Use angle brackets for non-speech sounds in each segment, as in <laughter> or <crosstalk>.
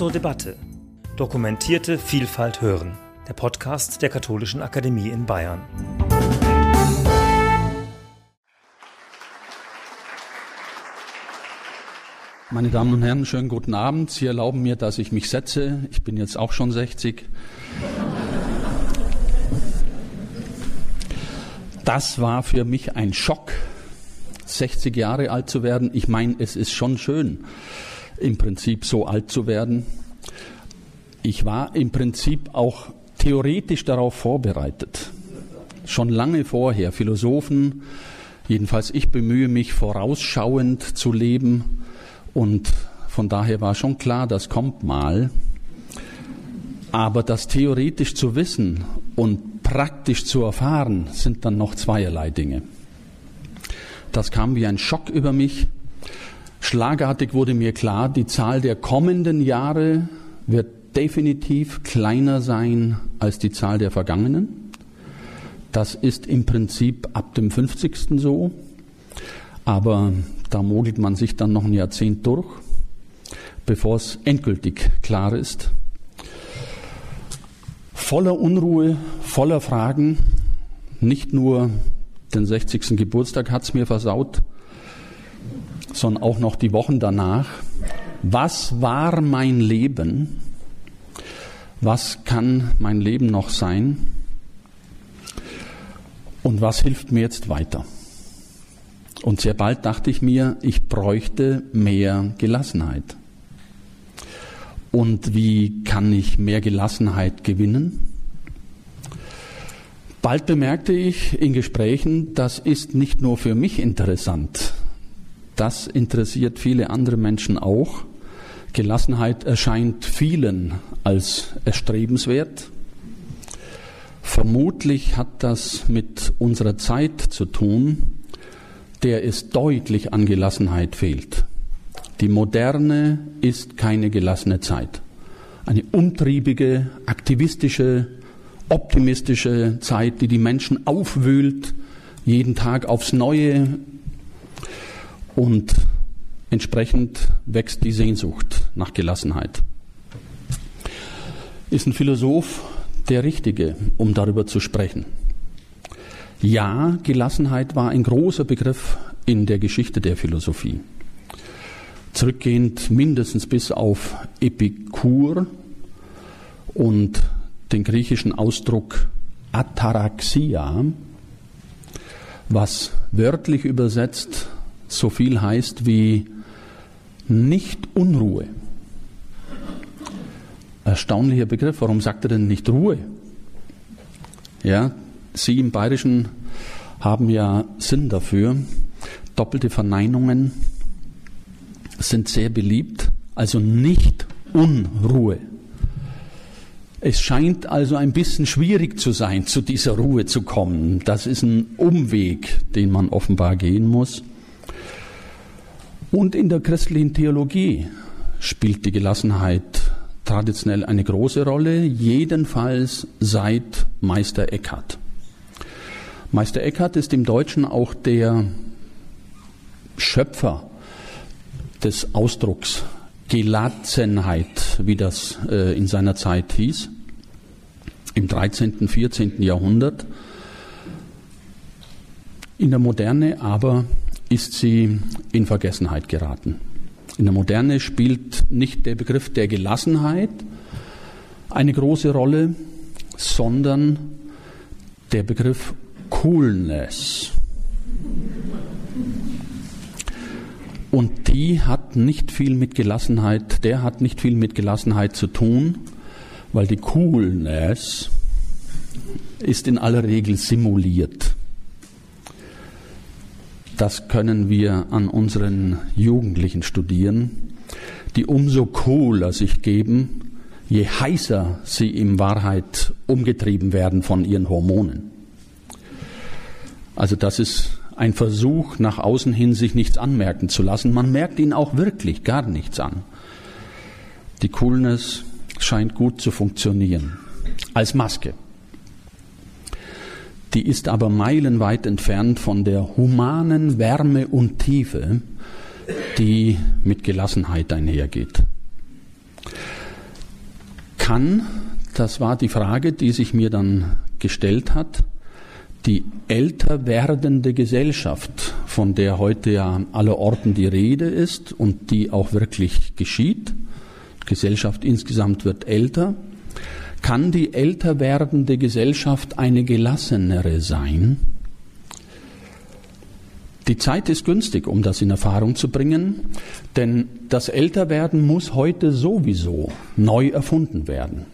zur Debatte. Dokumentierte Vielfalt hören. Der Podcast der Katholischen Akademie in Bayern. Meine Damen und Herren, schönen guten Abend. Sie erlauben mir, dass ich mich setze. Ich bin jetzt auch schon 60. Das war für mich ein Schock, 60 Jahre alt zu werden. Ich meine, es ist schon schön, im Prinzip so alt zu werden. Ich war im Prinzip auch theoretisch darauf vorbereitet. Schon lange vorher. Philosophen, jedenfalls ich bemühe mich vorausschauend zu leben und von daher war schon klar, das kommt mal. Aber das theoretisch zu wissen und praktisch zu erfahren, sind dann noch zweierlei Dinge. Das kam wie ein Schock über mich. Schlagartig wurde mir klar, die Zahl der kommenden Jahre wird definitiv kleiner sein als die Zahl der vergangenen. Das ist im Prinzip ab dem 50. so. Aber da mogelt man sich dann noch ein Jahrzehnt durch, bevor es endgültig klar ist. Voller Unruhe, voller Fragen, nicht nur den 60. Geburtstag hat es mir versaut, sondern auch noch die Wochen danach. Was war mein Leben? Was kann mein Leben noch sein? Und was hilft mir jetzt weiter? Und sehr bald dachte ich mir, ich bräuchte mehr Gelassenheit. Und wie kann ich mehr Gelassenheit gewinnen? Bald bemerkte ich in Gesprächen, das ist nicht nur für mich interessant, das interessiert viele andere Menschen auch. Gelassenheit erscheint vielen als erstrebenswert. Vermutlich hat das mit unserer Zeit zu tun, der es deutlich an Gelassenheit fehlt. Die moderne ist keine gelassene Zeit. Eine umtriebige, aktivistische, optimistische Zeit, die die Menschen aufwühlt, jeden Tag aufs Neue und entsprechend wächst die Sehnsucht nach Gelassenheit. Ist ein Philosoph der Richtige, um darüber zu sprechen? Ja, Gelassenheit war ein großer Begriff in der Geschichte der Philosophie. Zurückgehend mindestens bis auf Epikur und den griechischen Ausdruck Ataraxia, was wörtlich übersetzt so viel heißt wie nicht Unruhe. Erstaunlicher Begriff. Warum sagt er denn nicht Ruhe? Ja, Sie im Bayerischen haben ja Sinn dafür. Doppelte Verneinungen sind sehr beliebt, also nicht Unruhe. Es scheint also ein bisschen schwierig zu sein, zu dieser Ruhe zu kommen. Das ist ein Umweg, den man offenbar gehen muss. Und in der christlichen Theologie spielt die Gelassenheit traditionell eine große Rolle, jedenfalls seit Meister Eckhart. Meister Eckhart ist im Deutschen auch der Schöpfer des Ausdrucks Gelassenheit, wie das äh, in seiner Zeit hieß, im 13., 14. Jahrhundert. In der Moderne aber ist sie in Vergessenheit geraten. In der Moderne spielt nicht der Begriff der Gelassenheit eine große Rolle, sondern der Begriff Coolness. Und die hat nicht viel mit Gelassenheit, der hat nicht viel mit Gelassenheit zu tun, weil die Coolness ist in aller Regel simuliert. Das können wir an unseren Jugendlichen studieren, die umso cooler sich geben, je heißer sie in Wahrheit umgetrieben werden von ihren Hormonen. Also das ist ein Versuch, nach außen hin sich nichts anmerken zu lassen. Man merkt ihnen auch wirklich gar nichts an. Die Coolness scheint gut zu funktionieren. Als Maske die ist aber meilenweit entfernt von der humanen Wärme und Tiefe, die mit Gelassenheit einhergeht. kann, das war die Frage, die sich mir dann gestellt hat, die älter werdende Gesellschaft, von der heute ja an aller Orten die Rede ist und die auch wirklich geschieht, Gesellschaft insgesamt wird älter, kann die älter werdende Gesellschaft eine gelassenere sein? Die Zeit ist günstig, um das in Erfahrung zu bringen, denn das Älterwerden muss heute sowieso neu erfunden werden.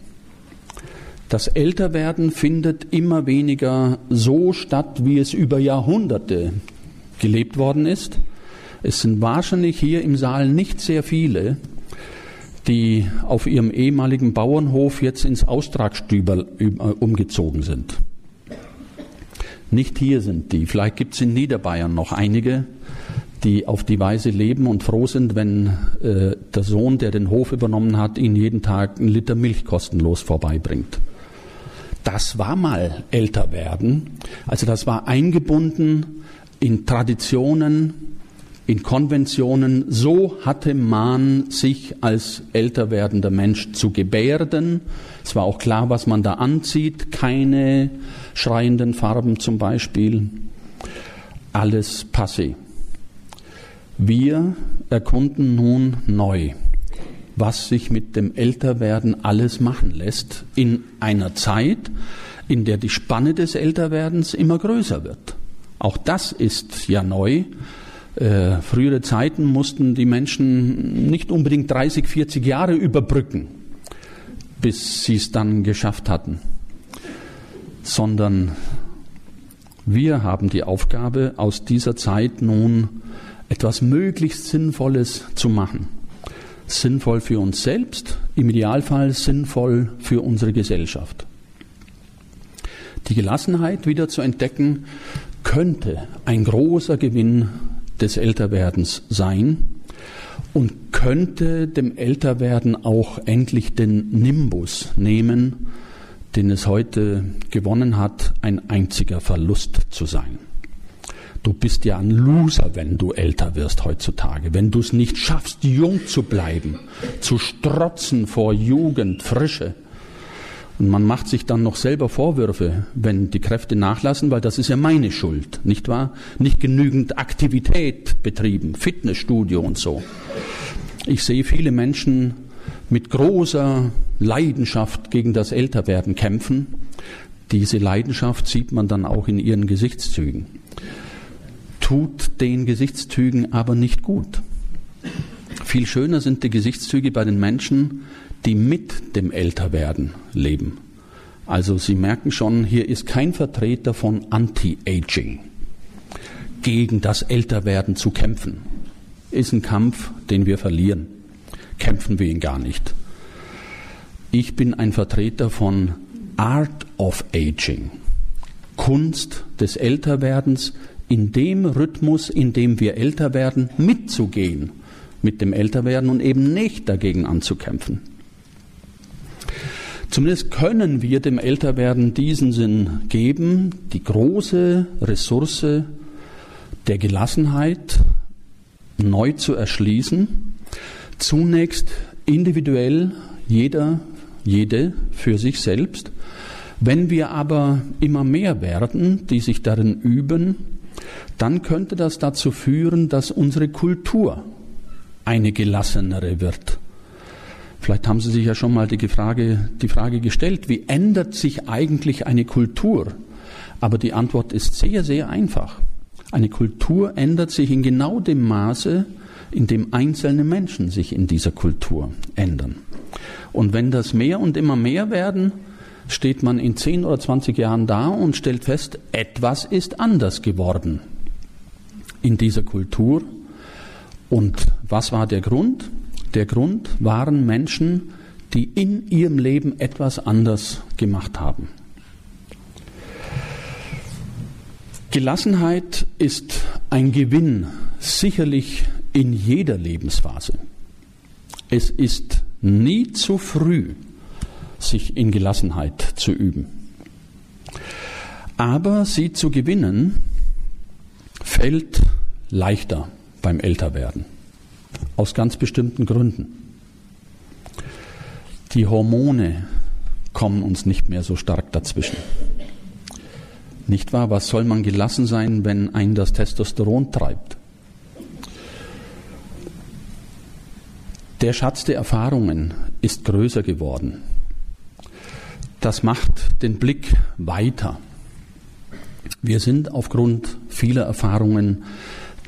Das Älterwerden findet immer weniger so statt, wie es über Jahrhunderte gelebt worden ist. Es sind wahrscheinlich hier im Saal nicht sehr viele, die auf ihrem ehemaligen Bauernhof jetzt ins Austragstüber umgezogen sind. Nicht hier sind die. Vielleicht gibt es in Niederbayern noch einige, die auf die Weise leben und froh sind, wenn äh, der Sohn, der den Hof übernommen hat, ihnen jeden Tag einen Liter Milch kostenlos vorbeibringt das war mal älter werden. Also das war eingebunden in Traditionen, in Konventionen. So hatte man sich als älter werdender Mensch zu gebärden. Es war auch klar, was man da anzieht. Keine schreienden Farben zum Beispiel. Alles passé. Wir erkunden nun neu was sich mit dem Älterwerden alles machen lässt in einer Zeit, in der die Spanne des Älterwerdens immer größer wird. Auch das ist ja neu. Äh, frühere Zeiten mussten die Menschen nicht unbedingt 30, 40 Jahre überbrücken, bis sie es dann geschafft hatten, sondern wir haben die Aufgabe, aus dieser Zeit nun etwas möglichst Sinnvolles zu machen sinnvoll für uns selbst, im Idealfall sinnvoll für unsere Gesellschaft. Die Gelassenheit wieder zu entdecken, könnte ein großer Gewinn des Älterwerdens sein und könnte dem Älterwerden auch endlich den Nimbus nehmen, den es heute gewonnen hat, ein einziger Verlust zu sein. Du bist ja ein Loser, wenn du älter wirst heutzutage. Wenn du es nicht schaffst, jung zu bleiben, zu strotzen vor Jugend, Frische. Und man macht sich dann noch selber Vorwürfe, wenn die Kräfte nachlassen, weil das ist ja meine Schuld, nicht wahr? Nicht genügend Aktivität betrieben, Fitnessstudio und so. Ich sehe viele Menschen mit großer Leidenschaft gegen das Älterwerden kämpfen. Diese Leidenschaft sieht man dann auch in ihren Gesichtszügen tut den Gesichtszügen aber nicht gut. Viel schöner sind die Gesichtszüge bei den Menschen, die mit dem Älterwerden leben. Also Sie merken schon, hier ist kein Vertreter von Anti-Aging. Gegen das Älterwerden zu kämpfen, ist ein Kampf, den wir verlieren. Kämpfen wir ihn gar nicht. Ich bin ein Vertreter von Art of Aging, Kunst des Älterwerdens, in dem Rhythmus, in dem wir älter werden, mitzugehen mit dem Älterwerden und eben nicht dagegen anzukämpfen. Zumindest können wir dem Älterwerden diesen Sinn geben, die große Ressource der Gelassenheit neu zu erschließen, zunächst individuell jeder, jede für sich selbst. Wenn wir aber immer mehr werden, die sich darin üben, dann könnte das dazu führen, dass unsere Kultur eine gelassenere wird. Vielleicht haben Sie sich ja schon mal die Frage, die Frage gestellt, wie ändert sich eigentlich eine Kultur? Aber die Antwort ist sehr, sehr einfach. Eine Kultur ändert sich in genau dem Maße, in dem einzelne Menschen sich in dieser Kultur ändern. Und wenn das mehr und immer mehr werden, steht man in 10 oder 20 Jahren da und stellt fest, etwas ist anders geworden in dieser Kultur. Und was war der Grund? Der Grund waren Menschen, die in ihrem Leben etwas anders gemacht haben. Gelassenheit ist ein Gewinn, sicherlich in jeder Lebensphase. Es ist nie zu früh, sich in Gelassenheit zu üben. Aber sie zu gewinnen, fällt leichter beim Älterwerden. Aus ganz bestimmten Gründen. Die Hormone kommen uns nicht mehr so stark dazwischen. Nicht wahr? Was soll man gelassen sein, wenn ein das Testosteron treibt? Der Schatz der Erfahrungen ist größer geworden. Das macht den Blick weiter. Wir sind aufgrund vieler Erfahrungen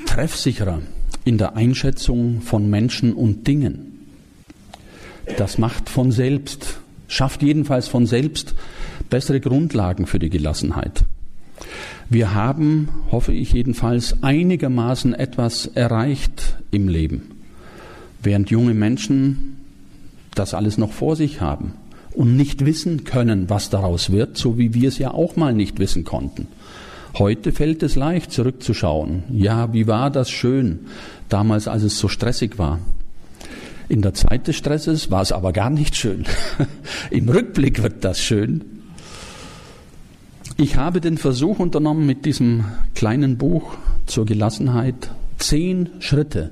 treffsicherer in der Einschätzung von Menschen und Dingen. Das macht von selbst, schafft jedenfalls von selbst bessere Grundlagen für die Gelassenheit. Wir haben, hoffe ich jedenfalls, einigermaßen etwas erreicht im Leben, während junge Menschen das alles noch vor sich haben und nicht wissen können, was daraus wird, so wie wir es ja auch mal nicht wissen konnten. Heute fällt es leicht, zurückzuschauen. Ja, wie war das schön, damals, als es so stressig war. In der Zeit des Stresses war es aber gar nicht schön. <laughs> Im Rückblick wird das schön. Ich habe den Versuch unternommen, mit diesem kleinen Buch zur Gelassenheit zehn Schritte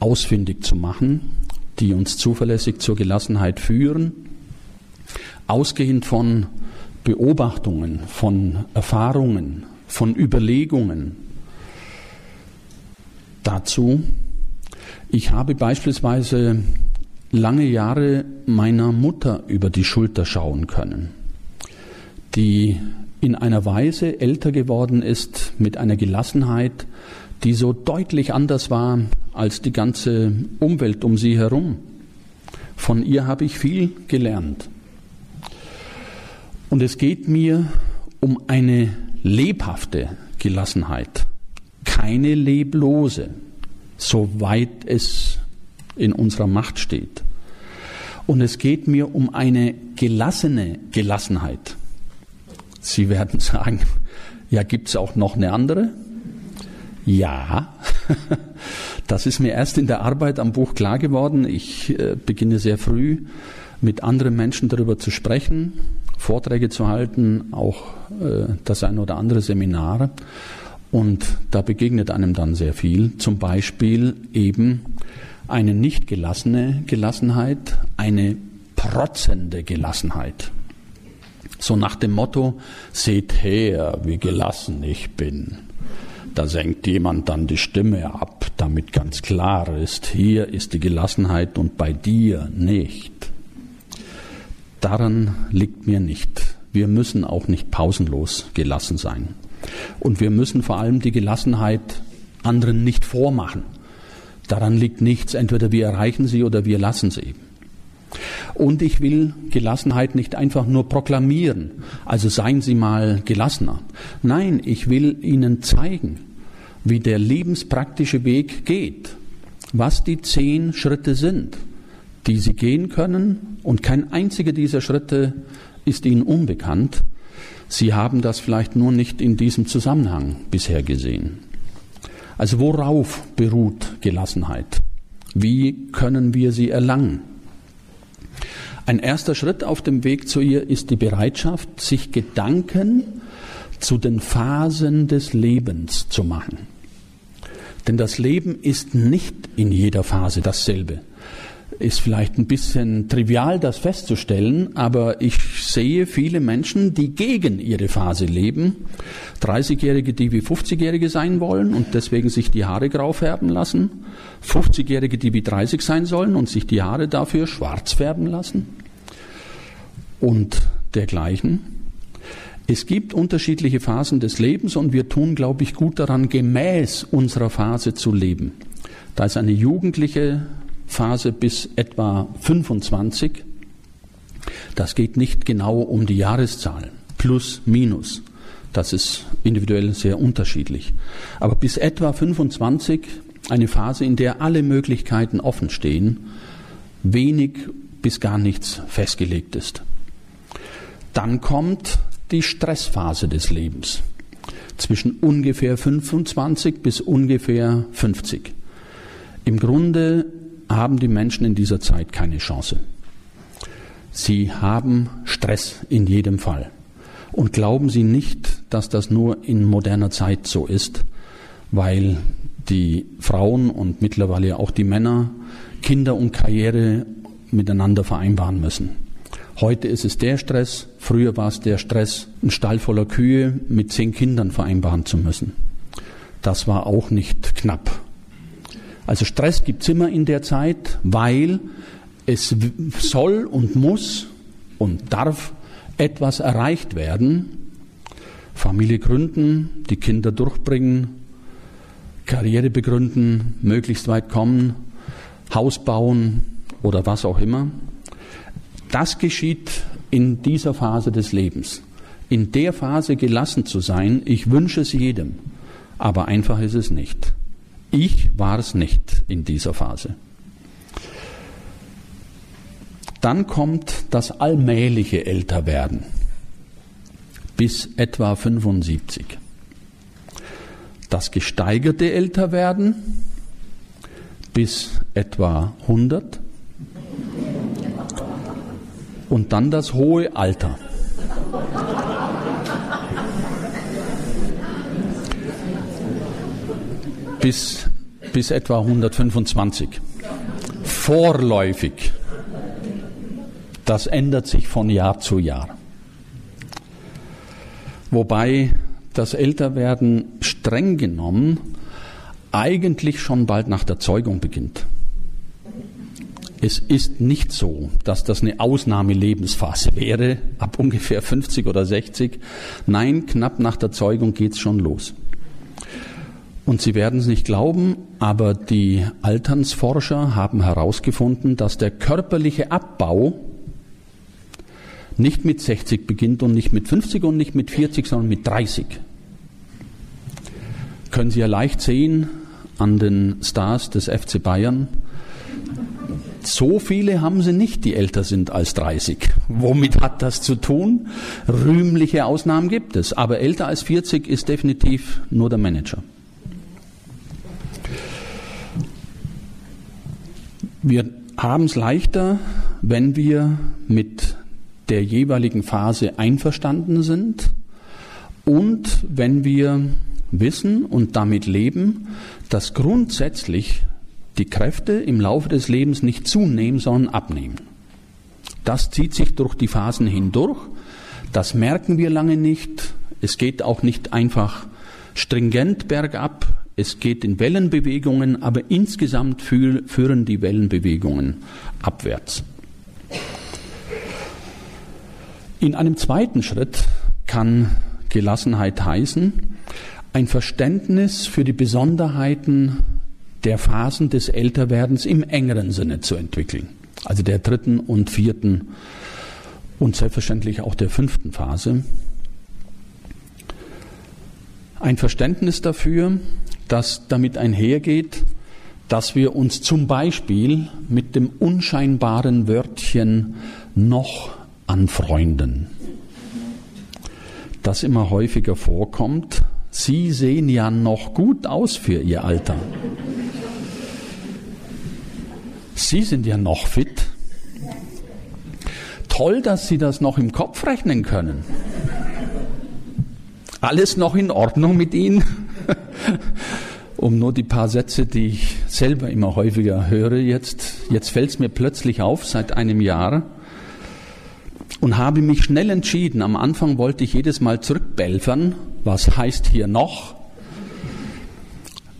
ausfindig zu machen, die uns zuverlässig zur Gelassenheit führen, ausgehend von Beobachtungen, von Erfahrungen, von Überlegungen. Dazu ich habe beispielsweise lange Jahre meiner Mutter über die Schulter schauen können, die in einer Weise älter geworden ist mit einer Gelassenheit, die so deutlich anders war als die ganze Umwelt um sie herum. Von ihr habe ich viel gelernt. Und es geht mir um eine lebhafte Gelassenheit, keine leblose soweit es in unserer Macht steht. Und es geht mir um eine gelassene Gelassenheit. Sie werden sagen, ja, gibt es auch noch eine andere? Ja, <laughs> das ist mir erst in der Arbeit am Buch klar geworden. Ich äh, beginne sehr früh mit anderen Menschen darüber zu sprechen, Vorträge zu halten, auch äh, das ein oder andere Seminar. Und da begegnet einem dann sehr viel. Zum Beispiel eben eine nicht gelassene Gelassenheit, eine protzende Gelassenheit. So nach dem Motto, seht her, wie gelassen ich bin. Da senkt jemand dann die Stimme ab, damit ganz klar ist, hier ist die Gelassenheit und bei dir nicht. Daran liegt mir nicht. Wir müssen auch nicht pausenlos gelassen sein. Und wir müssen vor allem die Gelassenheit anderen nicht vormachen. Daran liegt nichts. Entweder wir erreichen sie oder wir lassen sie. Und ich will Gelassenheit nicht einfach nur proklamieren. Also seien Sie mal gelassener. Nein, ich will Ihnen zeigen, wie der lebenspraktische Weg geht. Was die zehn Schritte sind, die Sie gehen können. Und kein einziger dieser Schritte ist Ihnen unbekannt. Sie haben das vielleicht nur nicht in diesem Zusammenhang bisher gesehen. Also worauf beruht Gelassenheit? Wie können wir sie erlangen? Ein erster Schritt auf dem Weg zu ihr ist die Bereitschaft, sich Gedanken zu den Phasen des Lebens zu machen. Denn das Leben ist nicht in jeder Phase dasselbe ist vielleicht ein bisschen trivial, das festzustellen, aber ich sehe viele Menschen, die gegen ihre Phase leben. 30-Jährige, die wie 50-Jährige sein wollen und deswegen sich die Haare grau färben lassen. 50-Jährige, die wie 30 sein sollen und sich die Haare dafür schwarz färben lassen. Und dergleichen. Es gibt unterschiedliche Phasen des Lebens und wir tun, glaube ich, gut daran, gemäß unserer Phase zu leben. Da ist eine jugendliche Phase bis etwa 25. Das geht nicht genau um die Jahreszahl. Plus, minus. Das ist individuell sehr unterschiedlich. Aber bis etwa 25 eine Phase, in der alle Möglichkeiten offen stehen, wenig bis gar nichts festgelegt ist. Dann kommt die Stressphase des Lebens zwischen ungefähr 25 bis ungefähr 50. Im Grunde haben die Menschen in dieser Zeit keine Chance. Sie haben Stress in jedem Fall. Und glauben Sie nicht, dass das nur in moderner Zeit so ist, weil die Frauen und mittlerweile auch die Männer Kinder und Karriere miteinander vereinbaren müssen. Heute ist es der Stress, früher war es der Stress, einen Stall voller Kühe mit zehn Kindern vereinbaren zu müssen. Das war auch nicht knapp. Also Stress gibt es immer in der Zeit, weil es soll und muss und darf etwas erreicht werden. Familie gründen, die Kinder durchbringen, Karriere begründen, möglichst weit kommen, Haus bauen oder was auch immer. Das geschieht in dieser Phase des Lebens. In der Phase gelassen zu sein, ich wünsche es jedem, aber einfach ist es nicht. Ich war es nicht in dieser Phase. Dann kommt das allmähliche Älterwerden bis etwa 75. Das gesteigerte Älterwerden bis etwa 100 und dann das hohe Alter. Bis, bis etwa 125. Vorläufig. Das ändert sich von Jahr zu Jahr. Wobei das Älterwerden streng genommen eigentlich schon bald nach der Zeugung beginnt. Es ist nicht so, dass das eine Ausnahmelebensphase wäre, ab ungefähr 50 oder 60. Nein, knapp nach der Zeugung geht's schon los. Und Sie werden es nicht glauben, aber die Alternsforscher haben herausgefunden, dass der körperliche Abbau nicht mit 60 beginnt und nicht mit 50 und nicht mit 40, sondern mit 30. Können Sie ja leicht sehen an den Stars des FC Bayern. So viele haben sie nicht, die älter sind als 30. Womit hat das zu tun? Rühmliche Ausnahmen gibt es, aber älter als 40 ist definitiv nur der Manager. Wir haben es leichter, wenn wir mit der jeweiligen Phase einverstanden sind und wenn wir wissen und damit leben, dass grundsätzlich die Kräfte im Laufe des Lebens nicht zunehmen, sondern abnehmen. Das zieht sich durch die Phasen hindurch. Das merken wir lange nicht. Es geht auch nicht einfach stringent bergab. Es geht in Wellenbewegungen, aber insgesamt führen die Wellenbewegungen abwärts. In einem zweiten Schritt kann Gelassenheit heißen, ein Verständnis für die Besonderheiten der Phasen des Älterwerdens im engeren Sinne zu entwickeln. Also der dritten und vierten und selbstverständlich auch der fünften Phase. Ein Verständnis dafür, das damit einhergeht, dass wir uns zum Beispiel mit dem unscheinbaren Wörtchen noch anfreunden. Das immer häufiger vorkommt. Sie sehen ja noch gut aus für Ihr Alter. Sie sind ja noch fit. Toll, dass Sie das noch im Kopf rechnen können. Alles noch in Ordnung mit Ihnen? Um nur die paar Sätze, die ich selber immer häufiger höre, jetzt, jetzt fällt es mir plötzlich auf seit einem Jahr und habe mich schnell entschieden. Am Anfang wollte ich jedes Mal zurückbelfern. Was heißt hier noch?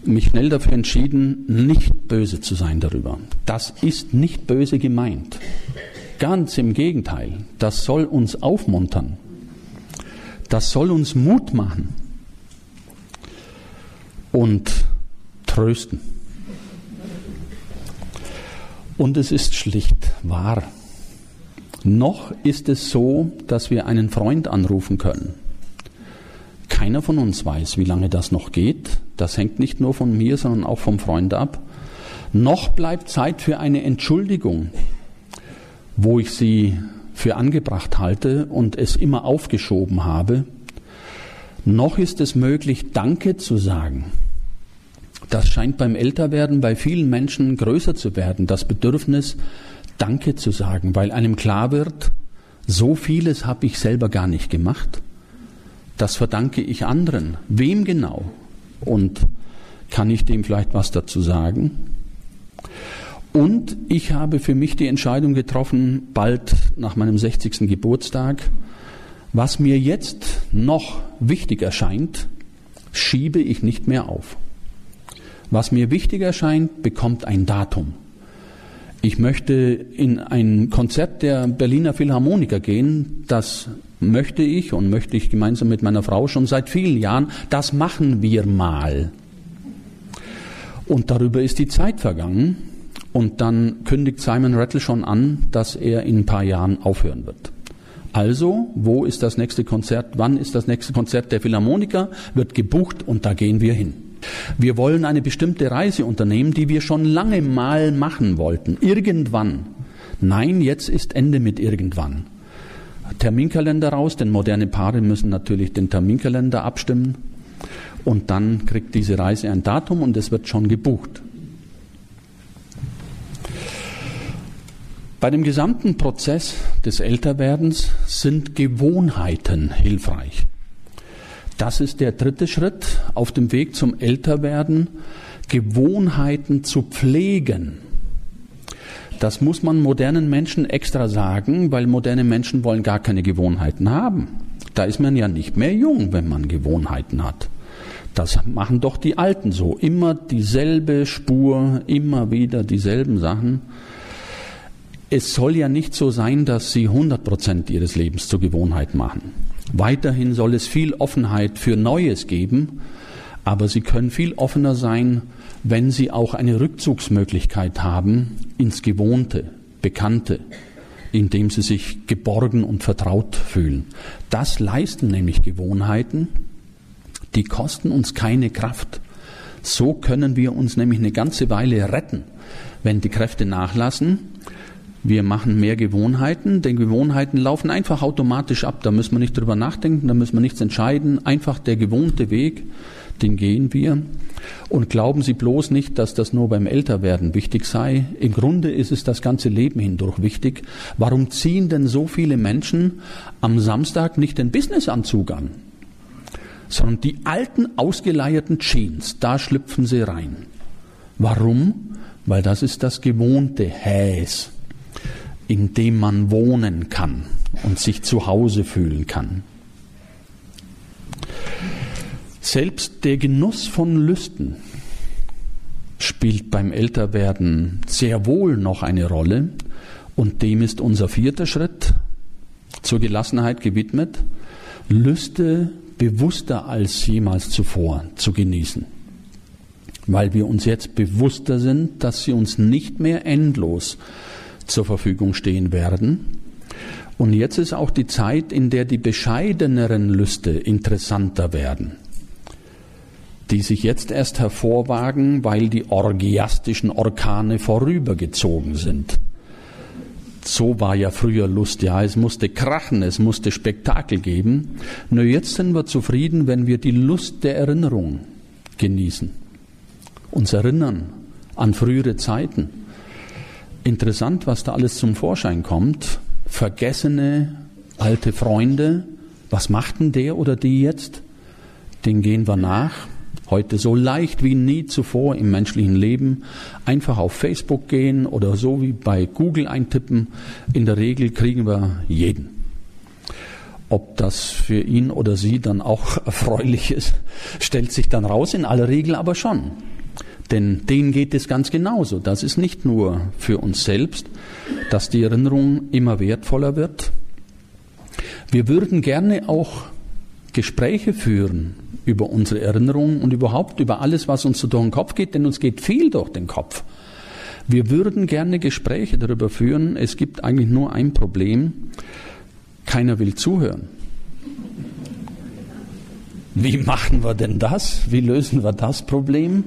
Mich schnell dafür entschieden, nicht böse zu sein darüber. Das ist nicht böse gemeint. Ganz im Gegenteil. Das soll uns aufmuntern. Das soll uns Mut machen und trösten. Und es ist schlicht wahr. Noch ist es so, dass wir einen Freund anrufen können. Keiner von uns weiß, wie lange das noch geht. Das hängt nicht nur von mir, sondern auch vom Freund ab. Noch bleibt Zeit für eine Entschuldigung, wo ich sie für angebracht halte und es immer aufgeschoben habe. Noch ist es möglich, Danke zu sagen. Das scheint beim Älterwerden bei vielen Menschen größer zu werden, das Bedürfnis, Danke zu sagen, weil einem klar wird, so vieles habe ich selber gar nicht gemacht. Das verdanke ich anderen. Wem genau? Und kann ich dem vielleicht was dazu sagen? Und ich habe für mich die Entscheidung getroffen, bald nach meinem 60. Geburtstag, was mir jetzt noch wichtig erscheint, schiebe ich nicht mehr auf. Was mir wichtig erscheint, bekommt ein Datum. Ich möchte in ein Konzert der Berliner Philharmoniker gehen. Das möchte ich und möchte ich gemeinsam mit meiner Frau schon seit vielen Jahren. Das machen wir mal. Und darüber ist die Zeit vergangen. Und dann kündigt Simon Rattle schon an, dass er in ein paar Jahren aufhören wird. Also, wo ist das nächste Konzert? Wann ist das nächste Konzert der Philharmoniker? Wird gebucht und da gehen wir hin. Wir wollen eine bestimmte Reise unternehmen, die wir schon lange mal machen wollten. Irgendwann. Nein, jetzt ist Ende mit irgendwann. Terminkalender raus, denn moderne Paare müssen natürlich den Terminkalender abstimmen. Und dann kriegt diese Reise ein Datum und es wird schon gebucht. Bei dem gesamten Prozess des Älterwerdens sind Gewohnheiten hilfreich. Das ist der dritte Schritt auf dem Weg zum Älterwerden, Gewohnheiten zu pflegen. Das muss man modernen Menschen extra sagen, weil moderne Menschen wollen gar keine Gewohnheiten haben. Da ist man ja nicht mehr jung, wenn man Gewohnheiten hat. Das machen doch die Alten so. Immer dieselbe Spur, immer wieder dieselben Sachen es soll ja nicht so sein, dass sie 100 Prozent ihres Lebens zur Gewohnheit machen. Weiterhin soll es viel Offenheit für Neues geben, aber sie können viel offener sein, wenn sie auch eine Rückzugsmöglichkeit haben ins Gewohnte, Bekannte, indem sie sich geborgen und vertraut fühlen. Das leisten nämlich Gewohnheiten, die kosten uns keine Kraft. So können wir uns nämlich eine ganze Weile retten, wenn die Kräfte nachlassen wir machen mehr Gewohnheiten, denn Gewohnheiten laufen einfach automatisch ab. Da müssen wir nicht drüber nachdenken, da müssen wir nichts entscheiden. Einfach der gewohnte Weg, den gehen wir. Und glauben Sie bloß nicht, dass das nur beim Älterwerden wichtig sei. Im Grunde ist es das ganze Leben hindurch wichtig. Warum ziehen denn so viele Menschen am Samstag nicht den Businessanzug an? Sondern die alten ausgeleierten Jeans, da schlüpfen sie rein. Warum? Weil das ist das gewohnte Häs in dem man wohnen kann und sich zu Hause fühlen kann. Selbst der Genuss von Lüsten spielt beim Älterwerden sehr wohl noch eine Rolle und dem ist unser vierter Schritt zur Gelassenheit gewidmet, Lüste bewusster als jemals zuvor zu genießen, weil wir uns jetzt bewusster sind, dass sie uns nicht mehr endlos zur Verfügung stehen werden. Und jetzt ist auch die Zeit, in der die bescheideneren Lüste interessanter werden, die sich jetzt erst hervorwagen, weil die orgiastischen Orkane vorübergezogen sind. So war ja früher Lust, ja, es musste krachen, es musste Spektakel geben. Nur jetzt sind wir zufrieden, wenn wir die Lust der Erinnerung genießen, uns erinnern an frühere Zeiten interessant, was da alles zum Vorschein kommt. Vergessene alte Freunde. Was macht denn der oder die jetzt? Den gehen wir nach. Heute so leicht wie nie zuvor im menschlichen Leben. Einfach auf Facebook gehen oder so wie bei Google eintippen. In der Regel kriegen wir jeden. Ob das für ihn oder sie dann auch <laughs> erfreulich ist, stellt sich dann raus, in aller Regel aber schon. Denn denen geht es ganz genauso. Das ist nicht nur für uns selbst, dass die Erinnerung immer wertvoller wird. Wir würden gerne auch Gespräche führen über unsere Erinnerungen und überhaupt über alles, was uns so durch den Kopf geht, denn uns geht viel durch den Kopf. Wir würden gerne Gespräche darüber führen. Es gibt eigentlich nur ein Problem. Keiner will zuhören. Wie machen wir denn das? Wie lösen wir das Problem?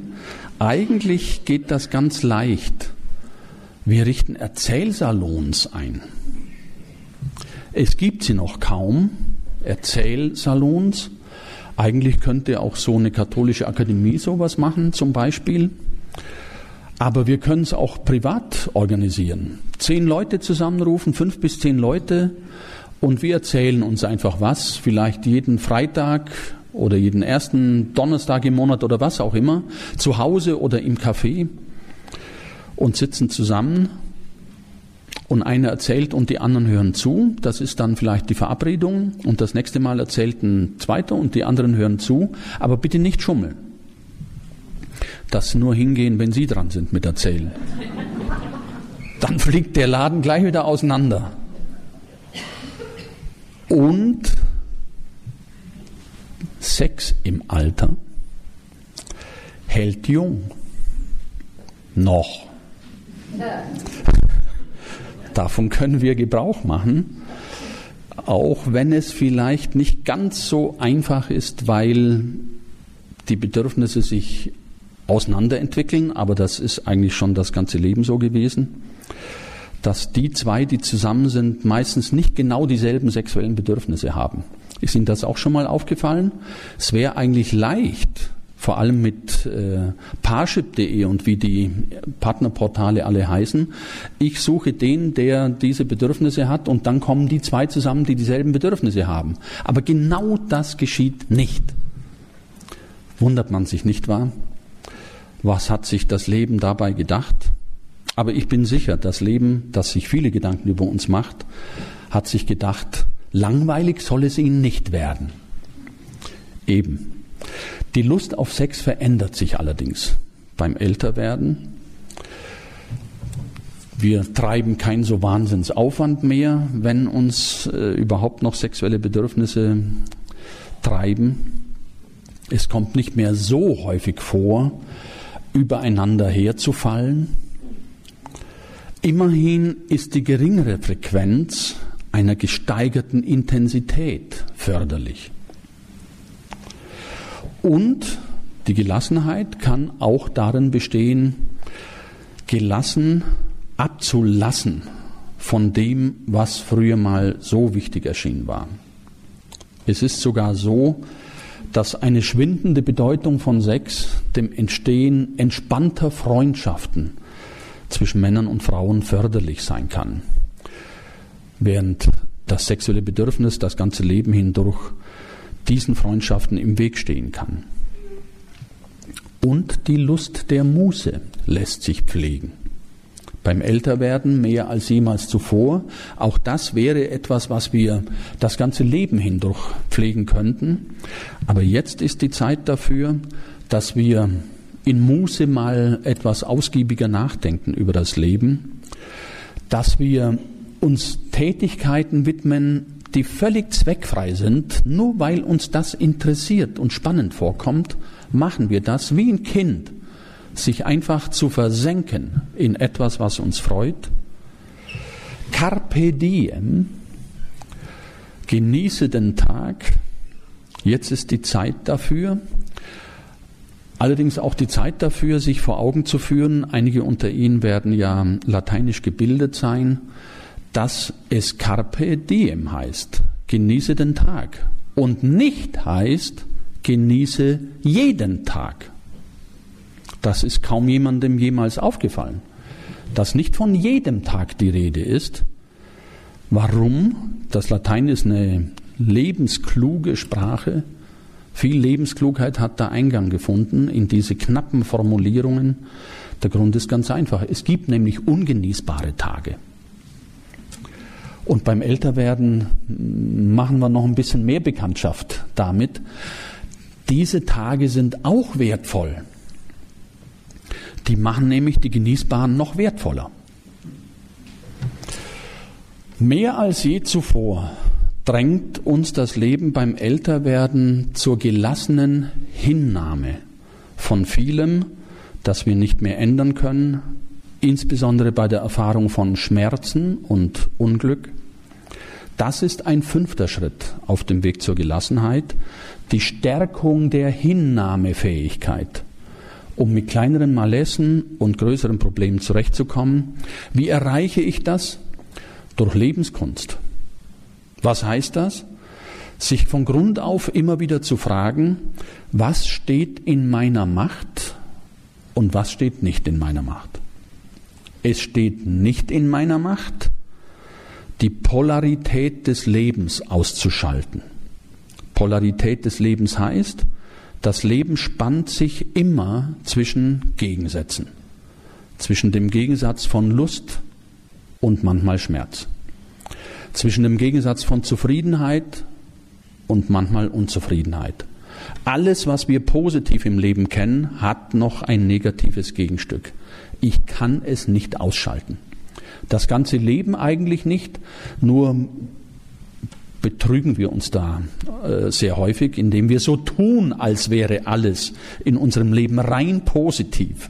Eigentlich geht das ganz leicht. Wir richten Erzählsalons ein. Es gibt sie noch kaum, Erzählsalons. Eigentlich könnte auch so eine katholische Akademie sowas machen, zum Beispiel. Aber wir können es auch privat organisieren. Zehn Leute zusammenrufen, fünf bis zehn Leute, und wir erzählen uns einfach was, vielleicht jeden Freitag oder jeden ersten Donnerstag im Monat oder was auch immer, zu Hause oder im Café. und sitzen zusammen und einer erzählt und die anderen hören zu. Das ist dann vielleicht die Verabredung und das nächste Mal erzählt ein zweiter und die anderen hören zu. Aber bitte nicht schummeln. Das nur hingehen, wenn Sie dran sind mit Erzählen. Dann fliegt der Laden gleich wieder auseinander. Und Sex im Alter hält jung. Noch. Davon können wir Gebrauch machen, auch wenn es vielleicht nicht ganz so einfach ist, weil die Bedürfnisse sich auseinanderentwickeln, aber das ist eigentlich schon das ganze Leben so gewesen, dass die zwei, die zusammen sind, meistens nicht genau dieselben sexuellen Bedürfnisse haben. Ist Ihnen das auch schon mal aufgefallen? Es wäre eigentlich leicht, vor allem mit äh, Parship.de und wie die Partnerportale alle heißen. Ich suche den, der diese Bedürfnisse hat und dann kommen die zwei zusammen, die dieselben Bedürfnisse haben. Aber genau das geschieht nicht. Wundert man sich nicht wahr? Was hat sich das Leben dabei gedacht? Aber ich bin sicher, das Leben, das sich viele Gedanken über uns macht, hat sich gedacht, langweilig soll es ihnen nicht werden. Eben. Die Lust auf Sex verändert sich allerdings beim Älterwerden. Wir treiben keinen so Wahnsinnsaufwand mehr, wenn uns äh, überhaupt noch sexuelle Bedürfnisse treiben. Es kommt nicht mehr so häufig vor, übereinander herzufallen. Immerhin ist die geringere Frequenz einer gesteigerten Intensität förderlich. Und die Gelassenheit kann auch darin bestehen, gelassen abzulassen von dem, was früher mal so wichtig erschienen war. Es ist sogar so, dass eine schwindende Bedeutung von Sex dem Entstehen entspannter Freundschaften zwischen Männern und Frauen förderlich sein kann. Während das sexuelle Bedürfnis das ganze Leben hindurch diesen Freundschaften im Weg stehen kann. Und die Lust der Muße lässt sich pflegen. Beim Älterwerden mehr als jemals zuvor. Auch das wäre etwas, was wir das ganze Leben hindurch pflegen könnten. Aber jetzt ist die Zeit dafür, dass wir in Muße mal etwas ausgiebiger nachdenken über das Leben, dass wir uns Tätigkeiten widmen, die völlig zweckfrei sind, nur weil uns das interessiert und spannend vorkommt, machen wir das wie ein Kind, sich einfach zu versenken in etwas, was uns freut. Carpe diem, genieße den Tag, jetzt ist die Zeit dafür, allerdings auch die Zeit dafür, sich vor Augen zu führen, einige unter Ihnen werden ja lateinisch gebildet sein, dass es Carpe Diem heißt, genieße den Tag und nicht heißt, genieße jeden Tag. Das ist kaum jemandem jemals aufgefallen, dass nicht von jedem Tag die Rede ist. Warum? Das Latein ist eine lebenskluge Sprache. Viel Lebensklugheit hat da Eingang gefunden in diese knappen Formulierungen. Der Grund ist ganz einfach. Es gibt nämlich ungenießbare Tage. Und beim Älterwerden machen wir noch ein bisschen mehr Bekanntschaft damit. Diese Tage sind auch wertvoll. Die machen nämlich die genießbaren noch wertvoller. Mehr als je zuvor drängt uns das Leben beim Älterwerden zur gelassenen Hinnahme von vielem, das wir nicht mehr ändern können, insbesondere bei der Erfahrung von Schmerzen und Unglück. Das ist ein fünfter Schritt auf dem Weg zur Gelassenheit, die Stärkung der Hinnahmefähigkeit, um mit kleineren Malessen und größeren Problemen zurechtzukommen. Wie erreiche ich das? Durch Lebenskunst. Was heißt das? Sich von Grund auf immer wieder zu fragen, was steht in meiner Macht und was steht nicht in meiner Macht. Es steht nicht in meiner Macht, die Polarität des Lebens auszuschalten. Polarität des Lebens heißt, das Leben spannt sich immer zwischen Gegensätzen. zwischen dem Gegensatz von Lust und manchmal Schmerz, zwischen dem Gegensatz von Zufriedenheit und manchmal Unzufriedenheit. Alles, was wir positiv im Leben kennen, hat noch ein negatives Gegenstück. Ich kann es nicht ausschalten. Das ganze Leben eigentlich nicht, nur betrügen wir uns da äh, sehr häufig, indem wir so tun, als wäre alles in unserem Leben rein positiv.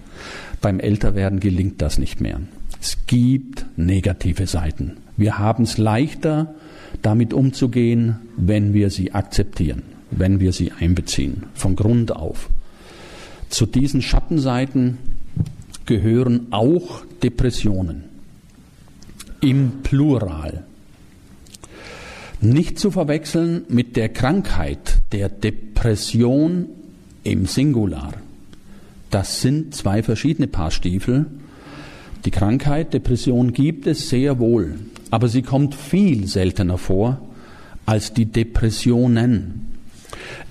Beim Älterwerden gelingt das nicht mehr. Es gibt negative Seiten. Wir haben es leichter, damit umzugehen, wenn wir sie akzeptieren, wenn wir sie einbeziehen, von Grund auf. Zu diesen Schattenseiten gehören auch Depressionen im Plural. Nicht zu verwechseln mit der Krankheit der Depression im Singular. Das sind zwei verschiedene Paar Stiefel. Die Krankheit Depression gibt es sehr wohl, aber sie kommt viel seltener vor als die Depressionen.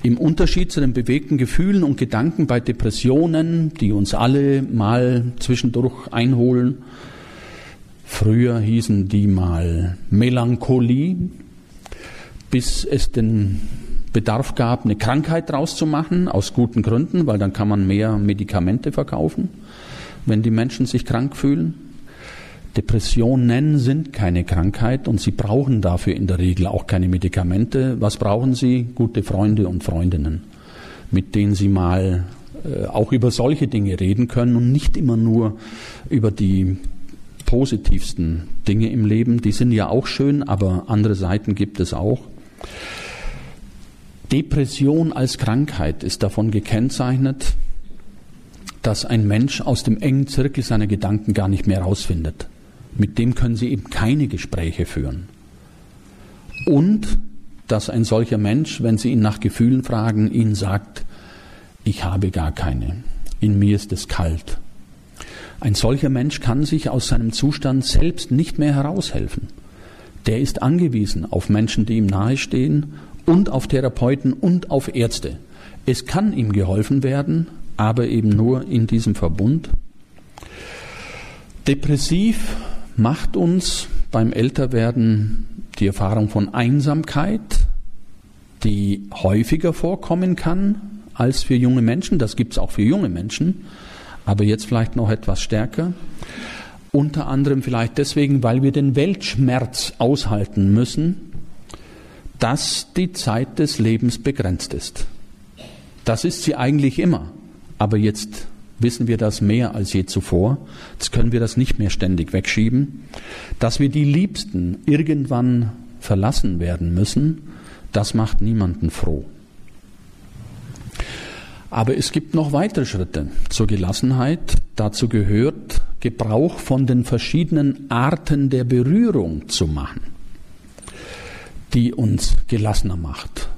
Im Unterschied zu den bewegten Gefühlen und Gedanken bei Depressionen, die uns alle mal zwischendurch einholen, früher hießen die mal Melancholie, bis es den Bedarf gab, eine Krankheit draus zu machen, aus guten Gründen, weil dann kann man mehr Medikamente verkaufen, wenn die Menschen sich krank fühlen. Depressionen sind keine Krankheit und sie brauchen dafür in der Regel auch keine Medikamente. Was brauchen sie? Gute Freunde und Freundinnen, mit denen sie mal äh, auch über solche Dinge reden können und nicht immer nur über die positivsten Dinge im Leben. Die sind ja auch schön, aber andere Seiten gibt es auch. Depression als Krankheit ist davon gekennzeichnet, dass ein Mensch aus dem engen Zirkel seiner Gedanken gar nicht mehr herausfindet. Mit dem können Sie eben keine Gespräche führen. Und dass ein solcher Mensch, wenn Sie ihn nach Gefühlen fragen, Ihnen sagt, ich habe gar keine, in mir ist es kalt. Ein solcher Mensch kann sich aus seinem Zustand selbst nicht mehr heraushelfen. Der ist angewiesen auf Menschen, die ihm nahestehen und auf Therapeuten und auf Ärzte. Es kann ihm geholfen werden, aber eben nur in diesem Verbund. Depressiv macht uns beim Älterwerden die Erfahrung von Einsamkeit, die häufiger vorkommen kann als für junge Menschen. Das gibt es auch für junge Menschen, aber jetzt vielleicht noch etwas stärker. Unter anderem vielleicht deswegen, weil wir den Weltschmerz aushalten müssen, dass die Zeit des Lebens begrenzt ist. Das ist sie eigentlich immer. Aber jetzt wissen wir das mehr als je zuvor. Jetzt können wir das nicht mehr ständig wegschieben. Dass wir die Liebsten irgendwann verlassen werden müssen, das macht niemanden froh. Aber es gibt noch weitere Schritte zur Gelassenheit. Dazu gehört, Gebrauch von den verschiedenen Arten der Berührung zu machen die uns gelassener macht.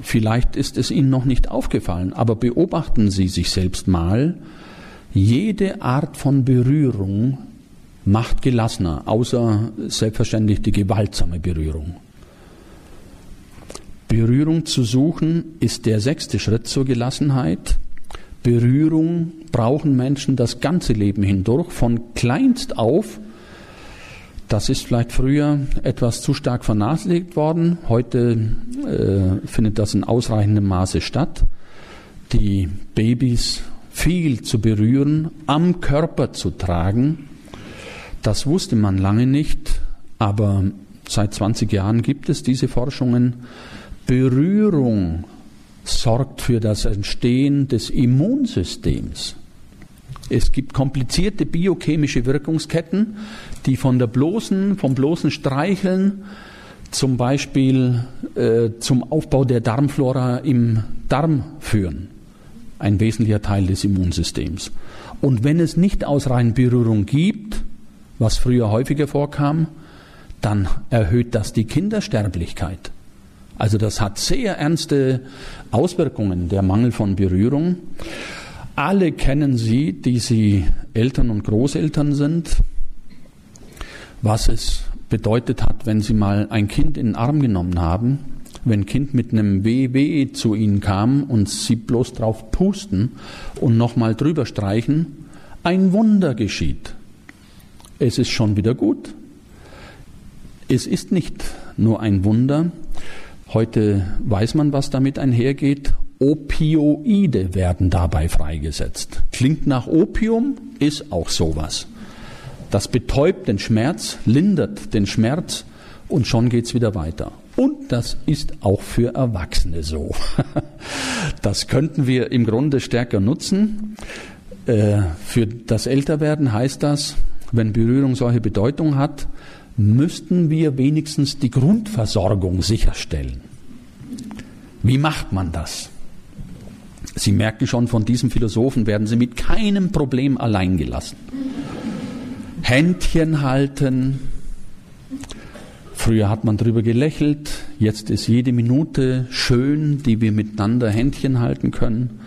Vielleicht ist es Ihnen noch nicht aufgefallen, aber beobachten Sie sich selbst mal. Jede Art von Berührung macht gelassener, außer selbstverständlich die gewaltsame Berührung. Berührung zu suchen ist der sechste Schritt zur Gelassenheit. Berührung brauchen Menschen das ganze Leben hindurch, von kleinst auf das ist vielleicht früher etwas zu stark vernachlässigt worden. Heute äh, findet das in ausreichendem Maße statt. Die Babys viel zu berühren, am Körper zu tragen. Das wusste man lange nicht, aber seit 20 Jahren gibt es diese Forschungen. Berührung sorgt für das Entstehen des Immunsystems. Es gibt komplizierte biochemische Wirkungsketten, die von der bloßen, vom bloßen Streicheln zum Beispiel äh, zum Aufbau der Darmflora im Darm führen. Ein wesentlicher Teil des Immunsystems. Und wenn es nicht ausreichend Berührung gibt, was früher häufiger vorkam, dann erhöht das die Kindersterblichkeit. Also das hat sehr ernste Auswirkungen, der Mangel von Berührung. Alle kennen sie, die sie Eltern und Großeltern sind, was es bedeutet hat, wenn sie mal ein Kind in den Arm genommen haben, wenn ein Kind mit einem WW zu ihnen kam und sie bloß drauf pusten und nochmal drüber streichen, ein Wunder geschieht. Es ist schon wieder gut. Es ist nicht nur ein Wunder. Heute weiß man, was damit einhergeht. Opioide werden dabei freigesetzt. Klingt nach Opium, ist auch sowas. Das betäubt den Schmerz, lindert den Schmerz und schon geht's wieder weiter. Und das ist auch für Erwachsene so. <laughs> Das könnten wir im Grunde stärker nutzen. Äh, für das Älterwerden heißt das, wenn Berührung solche Bedeutung hat, müssten wir wenigstens die Grundversorgung sicherstellen. Wie macht man das? Sie merken schon, von diesem Philosophen werden Sie mit keinem Problem allein gelassen. Händchen halten. Früher hat man drüber gelächelt, jetzt ist jede Minute schön, die wir miteinander Händchen halten können.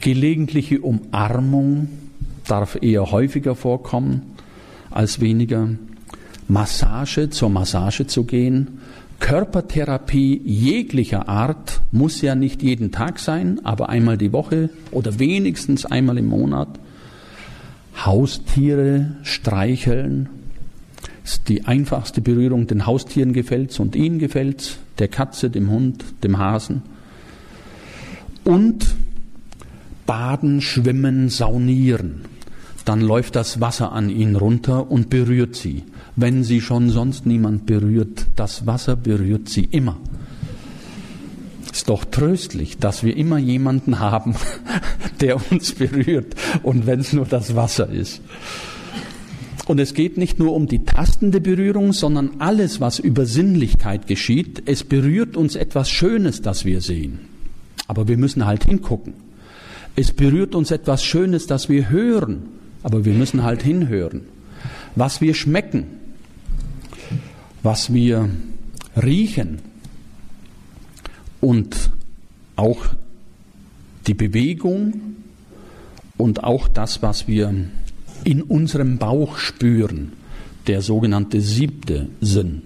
Gelegentliche Umarmung darf eher häufiger vorkommen als weniger. Massage, zur Massage zu gehen, Körpertherapie jeglicher Art muss ja nicht jeden Tag sein, aber einmal die Woche oder wenigstens einmal im Monat. Haustiere streicheln. ist die einfachste Berührung. Den Haustieren gefällt's und ihnen gefällt's. Der Katze, dem Hund, dem Hasen. Und baden, schwimmen, saunieren. Dann läuft das Wasser an ihnen runter und berührt sie wenn sie schon sonst niemand berührt. Das Wasser berührt sie immer. Ist doch tröstlich, dass wir immer jemanden <laughs> haben, der uns berührt und wenn es nur das Wasser ist. Und es geht nicht nur um die tastende Berührung, sondern alles, was über Sinnlichkeit geschieht. Es berührt uns etwas Schönes, das wir sehen. Aber wir müssen halt hingucken. Es berührt uns etwas Schönes, das wir hören. Aber wir müssen halt hinhören. Was wir schmecken, was wir riechen und auch die Bewegung und auch das, was wir in unserem Bauch spüren, der sogenannte siebte Sinn.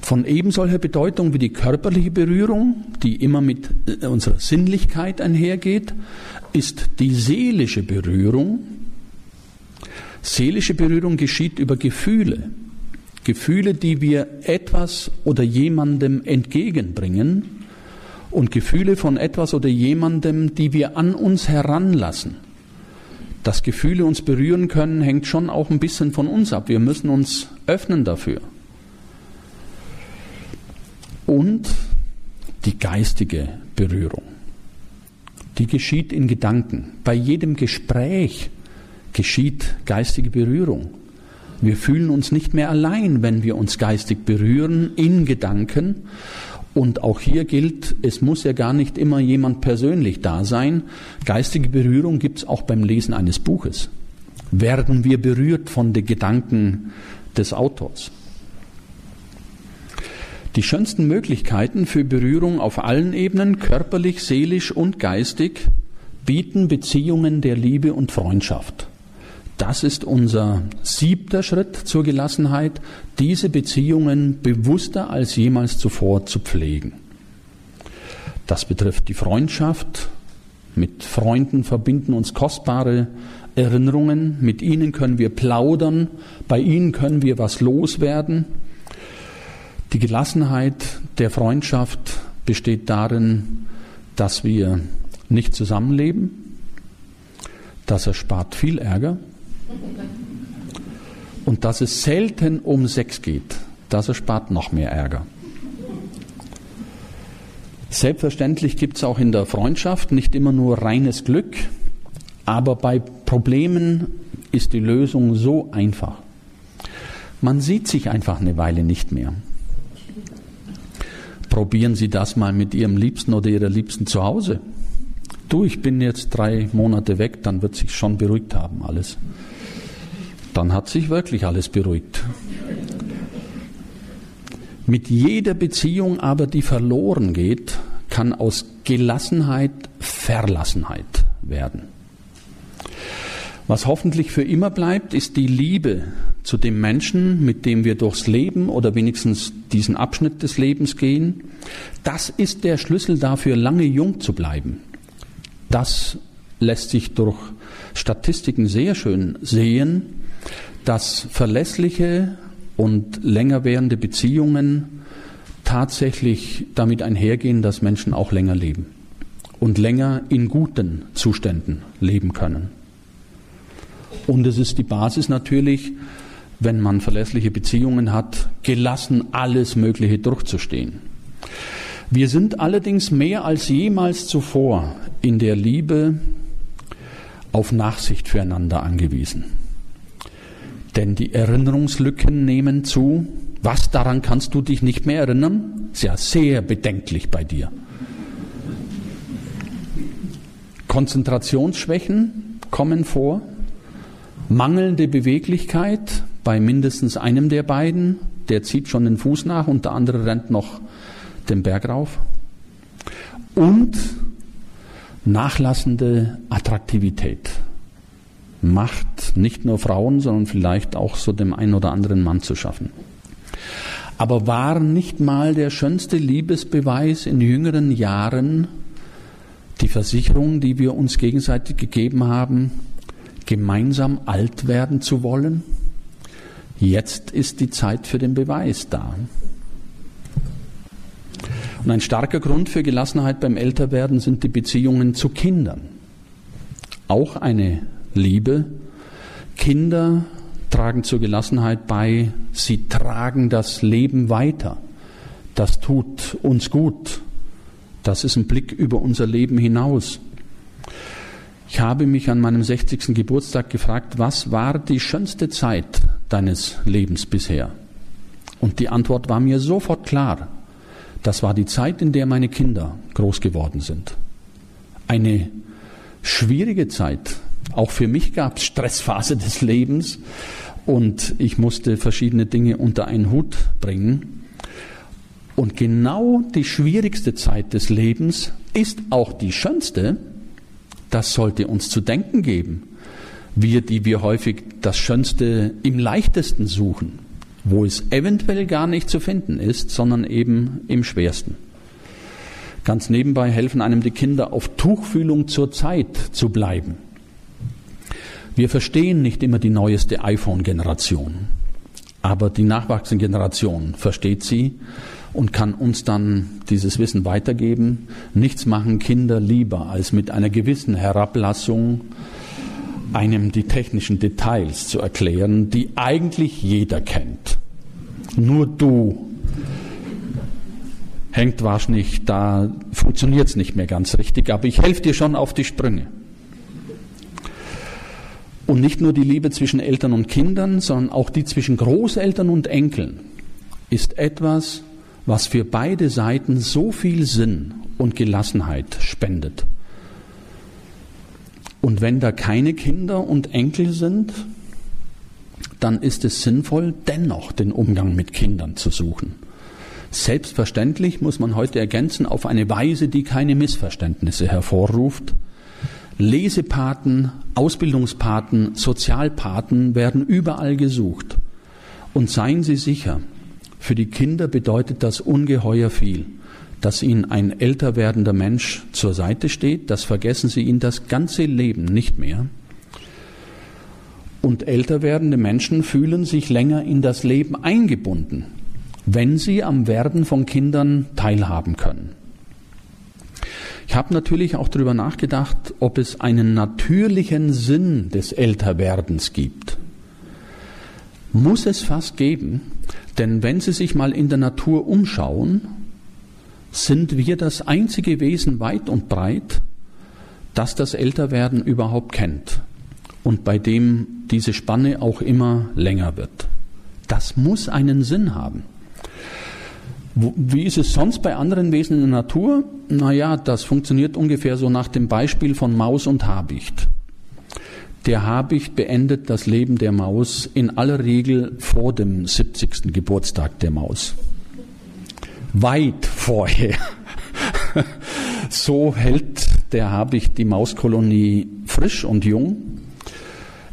Von ebensolcher Bedeutung wie die körperliche Berührung, die immer mit äh, unserer Sinnlichkeit einhergeht, ist die seelische Berührung. Seelische Berührung geschieht über Gefühle. Gefühle, die wir etwas oder jemandem entgegenbringen und Gefühle von etwas oder jemandem, die wir an uns heranlassen. Dass Gefühle uns berühren können, hängt schon auch ein bisschen von uns ab. Wir müssen uns öffnen dafür. Und die geistige Berührung. Die geschieht in Gedanken. Bei jedem Gespräch geschieht geistige Berührung. Wir fühlen uns nicht mehr allein, wenn wir uns geistig berühren in Gedanken. Und auch hier gilt, es muss ja gar nicht immer jemand persönlich da sein. Geistige Berührung gibt es auch beim Lesen eines Buches. Werden wir berührt von den Gedanken des Autors? Die schönsten Möglichkeiten für Berührung auf allen Ebenen, körperlich, seelisch und geistig, bieten Beziehungen der Liebe und Freundschaft. Das ist unser siebter Schritt zur Gelassenheit, diese Beziehungen bewusster als jemals zuvor zu pflegen. Das betrifft die Freundschaft. Mit Freunden verbinden uns kostbare Erinnerungen. Mit ihnen können wir plaudern. Bei ihnen können wir was loswerden. Die Gelassenheit der Freundschaft besteht darin, dass wir nicht zusammenleben. Das erspart viel Ärger. Und dass es selten um Sex geht, das erspart noch mehr Ärger. Selbstverständlich gibt es auch in der Freundschaft nicht immer nur reines Glück, aber bei Problemen ist die Lösung so einfach. Man sieht sich einfach eine Weile nicht mehr. Probieren Sie das mal mit Ihrem Liebsten oder Ihrer Liebsten zu Hause. Du, ich bin jetzt drei Monate weg, dann wird sich schon beruhigt haben alles dann hat sich wirklich alles beruhigt. Mit jeder Beziehung aber, die verloren geht, kann aus Gelassenheit Verlassenheit werden. Was hoffentlich für immer bleibt, ist die Liebe zu dem Menschen, mit dem wir durchs Leben oder wenigstens diesen Abschnitt des Lebens gehen. Das ist der Schlüssel dafür, lange jung zu bleiben. Das lässt sich durch Statistiken sehr schön sehen, dass verlässliche und länger währende Beziehungen tatsächlich damit einhergehen, dass Menschen auch länger leben und länger in guten Zuständen leben können. Und es ist die Basis natürlich, wenn man verlässliche Beziehungen hat, gelassen alles Mögliche durchzustehen. Wir sind allerdings mehr als jemals zuvor in der Liebe auf Nachsicht füreinander angewiesen. Denn die Erinnerungslücken nehmen zu. Was daran kannst du dich nicht mehr erinnern? Ist ja sehr bedenklich bei dir. Konzentrationsschwächen kommen vor, mangelnde Beweglichkeit bei mindestens einem der beiden, der zieht schon den Fuß nach und der andere rennt noch den Berg rauf. Und nachlassende Attraktivität macht nicht nur Frauen, sondern vielleicht auch so dem einen oder anderen Mann zu schaffen. Aber war nicht mal der schönste Liebesbeweis in jüngeren Jahren die Versicherung, die wir uns gegenseitig gegeben haben, gemeinsam alt werden zu wollen? Jetzt ist die Zeit für den Beweis da. Und ein starker Grund für Gelassenheit beim Älterwerden sind die Beziehungen zu Kindern. Auch eine Liebe. Kinder tragen zur Gelassenheit bei, sie tragen das Leben weiter. Das tut uns gut. Das ist ein Blick über unser Leben hinaus. Ich habe mich an meinem 60. Geburtstag gefragt, was war die schönste Zeit deines Lebens bisher? Und die Antwort war mir sofort klar. Das war die Zeit, in der meine Kinder groß geworden sind. Eine schwierige Zeit. Auch für mich gab es Stressphase des Lebens und ich musste verschiedene Dinge unter einen Hut bringen. Und genau die schwierigste Zeit des Lebens ist auch die schönste. Das sollte uns zu denken geben. Wir, die wir häufig das Schönste im leichtesten suchen wo es eventuell gar nicht zu finden ist, sondern eben im schwersten. Ganz nebenbei helfen einem die Kinder auf Tuchfühlung zur Zeit zu bleiben. Wir verstehen nicht immer die neueste iPhone-Generation, aber die nachwachsende Generation versteht sie und kann uns dann dieses Wissen weitergeben. Nichts machen Kinder lieber, als mit einer gewissen Herablassung einem die technischen Details zu erklären, die eigentlich jeder kennt. Nur du hängt wahrscheinlich, da funktioniert es nicht mehr ganz richtig, aber ich helfe dir schon auf die Sprünge. Und nicht nur die Liebe zwischen Eltern und Kindern, sondern auch die zwischen Großeltern und Enkeln ist etwas, was für beide Seiten so viel Sinn und Gelassenheit spendet. Und wenn da keine Kinder und Enkel sind, dann ist es sinnvoll, dennoch den Umgang mit Kindern zu suchen. Selbstverständlich muss man heute ergänzen auf eine Weise, die keine Missverständnisse hervorruft. Lesepaten, Ausbildungspaten, Sozialpaten werden überall gesucht. Und seien Sie sicher, für die Kinder bedeutet das ungeheuer viel dass ihnen ein älter werdender Mensch zur Seite steht, das vergessen sie ihnen das ganze Leben nicht mehr. Und älter werdende Menschen fühlen sich länger in das Leben eingebunden, wenn sie am Werden von Kindern teilhaben können. Ich habe natürlich auch darüber nachgedacht, ob es einen natürlichen Sinn des Älterwerdens gibt. Muss es fast geben, denn wenn Sie sich mal in der Natur umschauen, sind wir das einzige Wesen weit und breit, das das Älterwerden überhaupt kennt und bei dem diese Spanne auch immer länger wird. Das muss einen Sinn haben. Wie ist es sonst bei anderen Wesen in der Natur? Naja, das funktioniert ungefähr so nach dem Beispiel von Maus und Habicht. Der Habicht beendet das Leben der Maus in aller Regel vor dem 70. Geburtstag der Maus weit vorher. so hält der Habicht die Mauskolonie frisch und jung.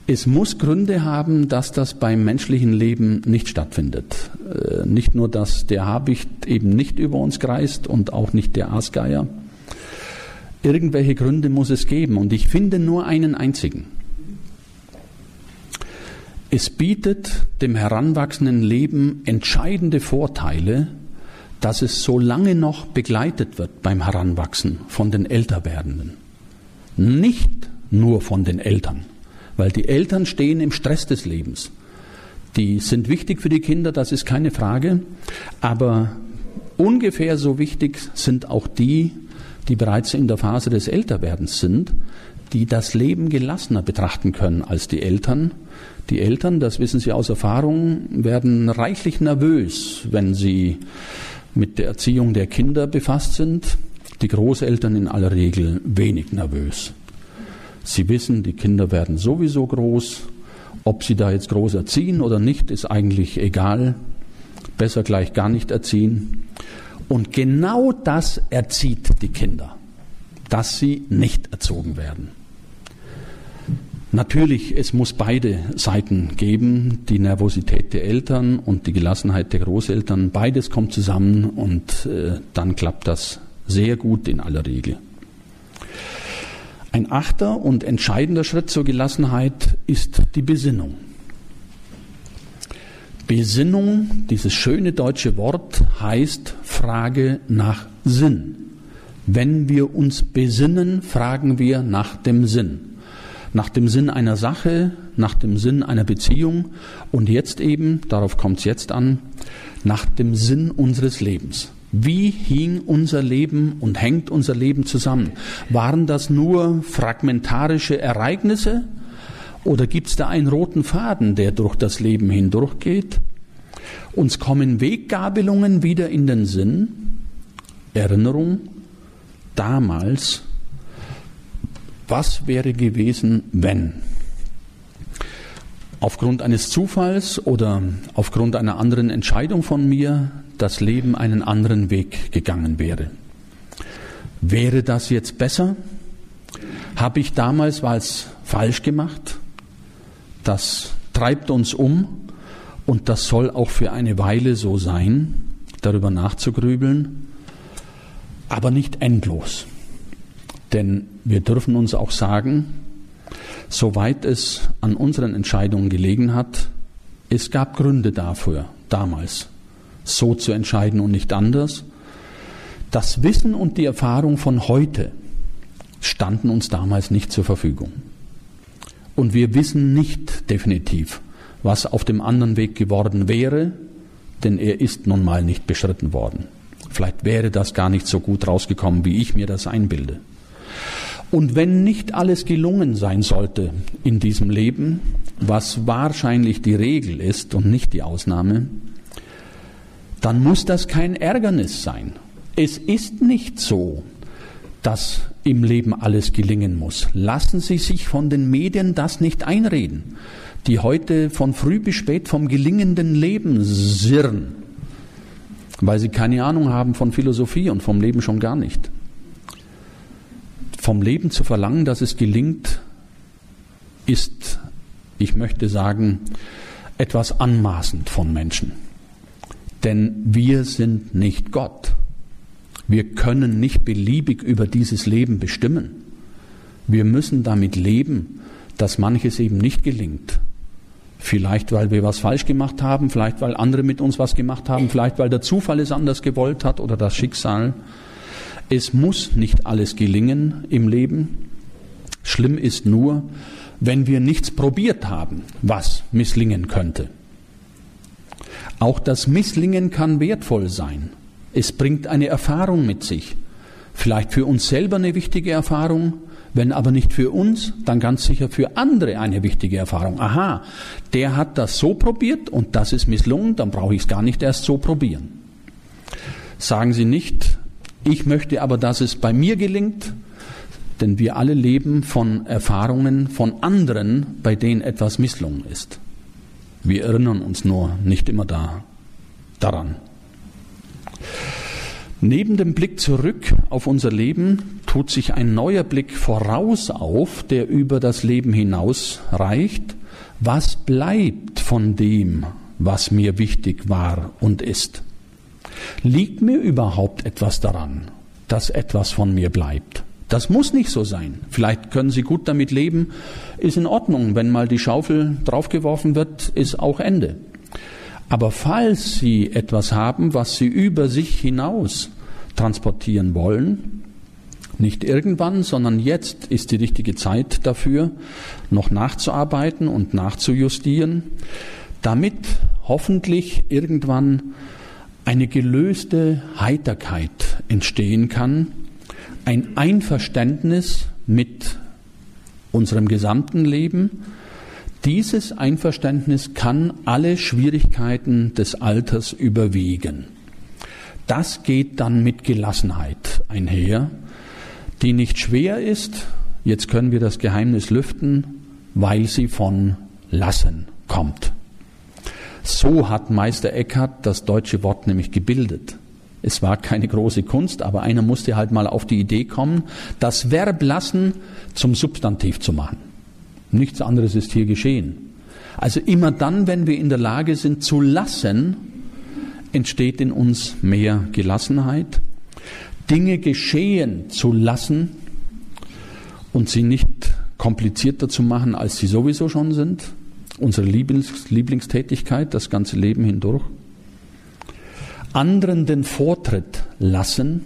Es muss Gründe haben, dass das beim menschlichen Leben nicht stattfindet. Äh, nicht nur, dass der Habicht eben nicht über uns kreist und auch nicht der Aasgeier. Irgendwelche Gründe muss es geben und ich finde nur einen einzigen. Es bietet dem heranwachsenden Leben entscheidende Vorteile, dass es so lange noch begleitet wird beim Heranwachsen von den Älterwerdenden. Nicht nur von den Eltern, weil die Eltern stehen im Stress des Lebens. Die sind wichtig für die Kinder, das ist keine Frage, aber ungefähr so wichtig sind auch die, die bereits in der Phase des Älterwerdens sind, die das Leben gelassener betrachten können als die Eltern. Die Eltern, das wissen Sie aus Erfahrung, werden reichlich nervös, wenn sie mit der Erziehung der Kinder befasst sind. Die Großeltern in aller Regel wenig nervös. Sie wissen, die Kinder werden sowieso groß. Ob sie da jetzt groß erziehen oder nicht, ist eigentlich egal. Besser gleich gar nicht erziehen. Und genau das erzieht die Kinder, dass sie nicht erzogen werden. Natürlich, es muss beide Seiten geben, die Nervosität der Eltern und die Gelassenheit der Großeltern. Beides kommt zusammen und äh, dann klappt das sehr gut in aller Regel. Ein achter und entscheidender Schritt zur Gelassenheit ist die Besinnung. Besinnung, dieses schöne deutsche Wort, heißt Frage nach Sinn. Wenn wir uns besinnen, fragen wir nach dem Sinn. Nach dem Sinn einer Sache, nach dem Sinn einer Beziehung und jetzt eben, darauf kommt es jetzt an, nach dem Sinn unseres Lebens. Wie hing unser Leben und hängt unser Leben zusammen? Waren das nur fragmentarische Ereignisse oder gibt es da einen roten Faden, der durch das Leben hindurchgeht? Uns kommen Weggabelungen wieder in den Sinn, Erinnerung, damals, was wäre gewesen, wenn? Aufgrund eines Zufalls oder aufgrund einer anderen Entscheidung von mir das Leben einen anderen Weg gegangen wäre. Wäre das jetzt besser? Habe ich damals was falsch gemacht? Das treibt uns um und das soll auch für eine Weile so sein, darüber nachzugrübeln, aber nicht endlos. Denn wir dürfen uns auch sagen, soweit es an unseren Entscheidungen gelegen hat, es gab Gründe dafür, damals so zu entscheiden und nicht anders. Das Wissen und die Erfahrung von heute standen uns damals nicht zur Verfügung. Und wir wissen nicht definitiv, was auf dem anderen Weg geworden wäre, denn er ist nun mal nicht beschritten worden. Vielleicht wäre das gar nicht so gut rausgekommen, wie ich mir das einbilde. Und wenn nicht alles gelungen sein sollte in diesem Leben, was wahrscheinlich die Regel ist und nicht die Ausnahme, dann muss das kein Ärgernis sein. Es ist nicht so, dass im Leben alles gelingen muss. Lassen Sie sich von den Medien das nicht einreden, die heute von früh bis spät vom gelingenden Leben sirren, weil sie keine Ahnung haben von Philosophie und vom Leben schon gar nicht. Vom Leben zu verlangen, dass es gelingt, ist, ich möchte sagen, etwas anmaßend von Menschen. Denn wir sind nicht Gott. Wir können nicht beliebig über dieses Leben bestimmen. Wir müssen damit leben, dass manches eben nicht gelingt. Vielleicht, weil wir was falsch gemacht haben, vielleicht, weil andere mit uns was gemacht haben, vielleicht, weil der Zufall es anders gewollt hat oder das Schicksal. Es muss nicht alles gelingen im Leben. Schlimm ist nur, wenn wir nichts probiert haben, was misslingen könnte. Auch das Misslingen kann wertvoll sein. Es bringt eine Erfahrung mit sich. Vielleicht für uns selber eine wichtige Erfahrung, wenn aber nicht für uns, dann ganz sicher für andere eine wichtige Erfahrung. Aha, der hat das so probiert und das ist misslungen, dann brauche ich es gar nicht erst so probieren. Sagen Sie nicht, ich möchte aber, dass es bei mir gelingt, denn wir alle leben von Erfahrungen von anderen, bei denen etwas misslungen ist. Wir erinnern uns nur nicht immer da, daran. Neben dem Blick zurück auf unser Leben tut sich ein neuer Blick voraus auf, der über das Leben hinaus reicht. Was bleibt von dem, was mir wichtig war und ist? Liegt mir überhaupt etwas daran, dass etwas von mir bleibt? Das muss nicht so sein. Vielleicht können Sie gut damit leben, ist in Ordnung. Wenn mal die Schaufel draufgeworfen wird, ist auch Ende. Aber falls Sie etwas haben, was Sie über sich hinaus transportieren wollen, nicht irgendwann, sondern jetzt ist die richtige Zeit dafür, noch nachzuarbeiten und nachzujustieren, damit hoffentlich irgendwann eine gelöste Heiterkeit entstehen kann, ein Einverständnis mit unserem gesamten Leben. Dieses Einverständnis kann alle Schwierigkeiten des Alters überwiegen. Das geht dann mit Gelassenheit einher, die nicht schwer ist, jetzt können wir das Geheimnis lüften, weil sie von Lassen kommt. So hat Meister Eckhart das deutsche Wort nämlich gebildet. Es war keine große Kunst, aber einer musste halt mal auf die Idee kommen, das Verb lassen zum Substantiv zu machen. Nichts anderes ist hier geschehen. Also immer dann, wenn wir in der Lage sind zu lassen, entsteht in uns mehr Gelassenheit. Dinge geschehen zu lassen und sie nicht komplizierter zu machen, als sie sowieso schon sind unsere Lieblings Lieblingstätigkeit das ganze Leben hindurch. Anderen den Vortritt lassen.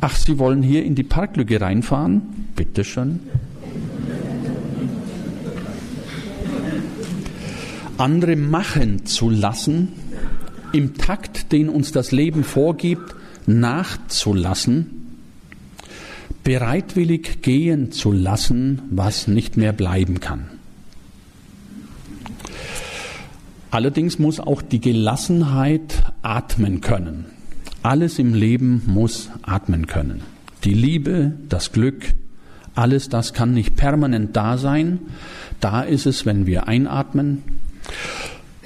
Ach, Sie wollen hier in die Parklücke reinfahren? Bitteschön. Andere machen zu lassen, im Takt, den uns das Leben vorgibt, nachzulassen, bereitwillig gehen zu lassen, was nicht mehr bleiben kann. Allerdings muss auch die Gelassenheit atmen können. Alles im Leben muss atmen können. Die Liebe, das Glück, alles das kann nicht permanent da sein. Da ist es, wenn wir einatmen.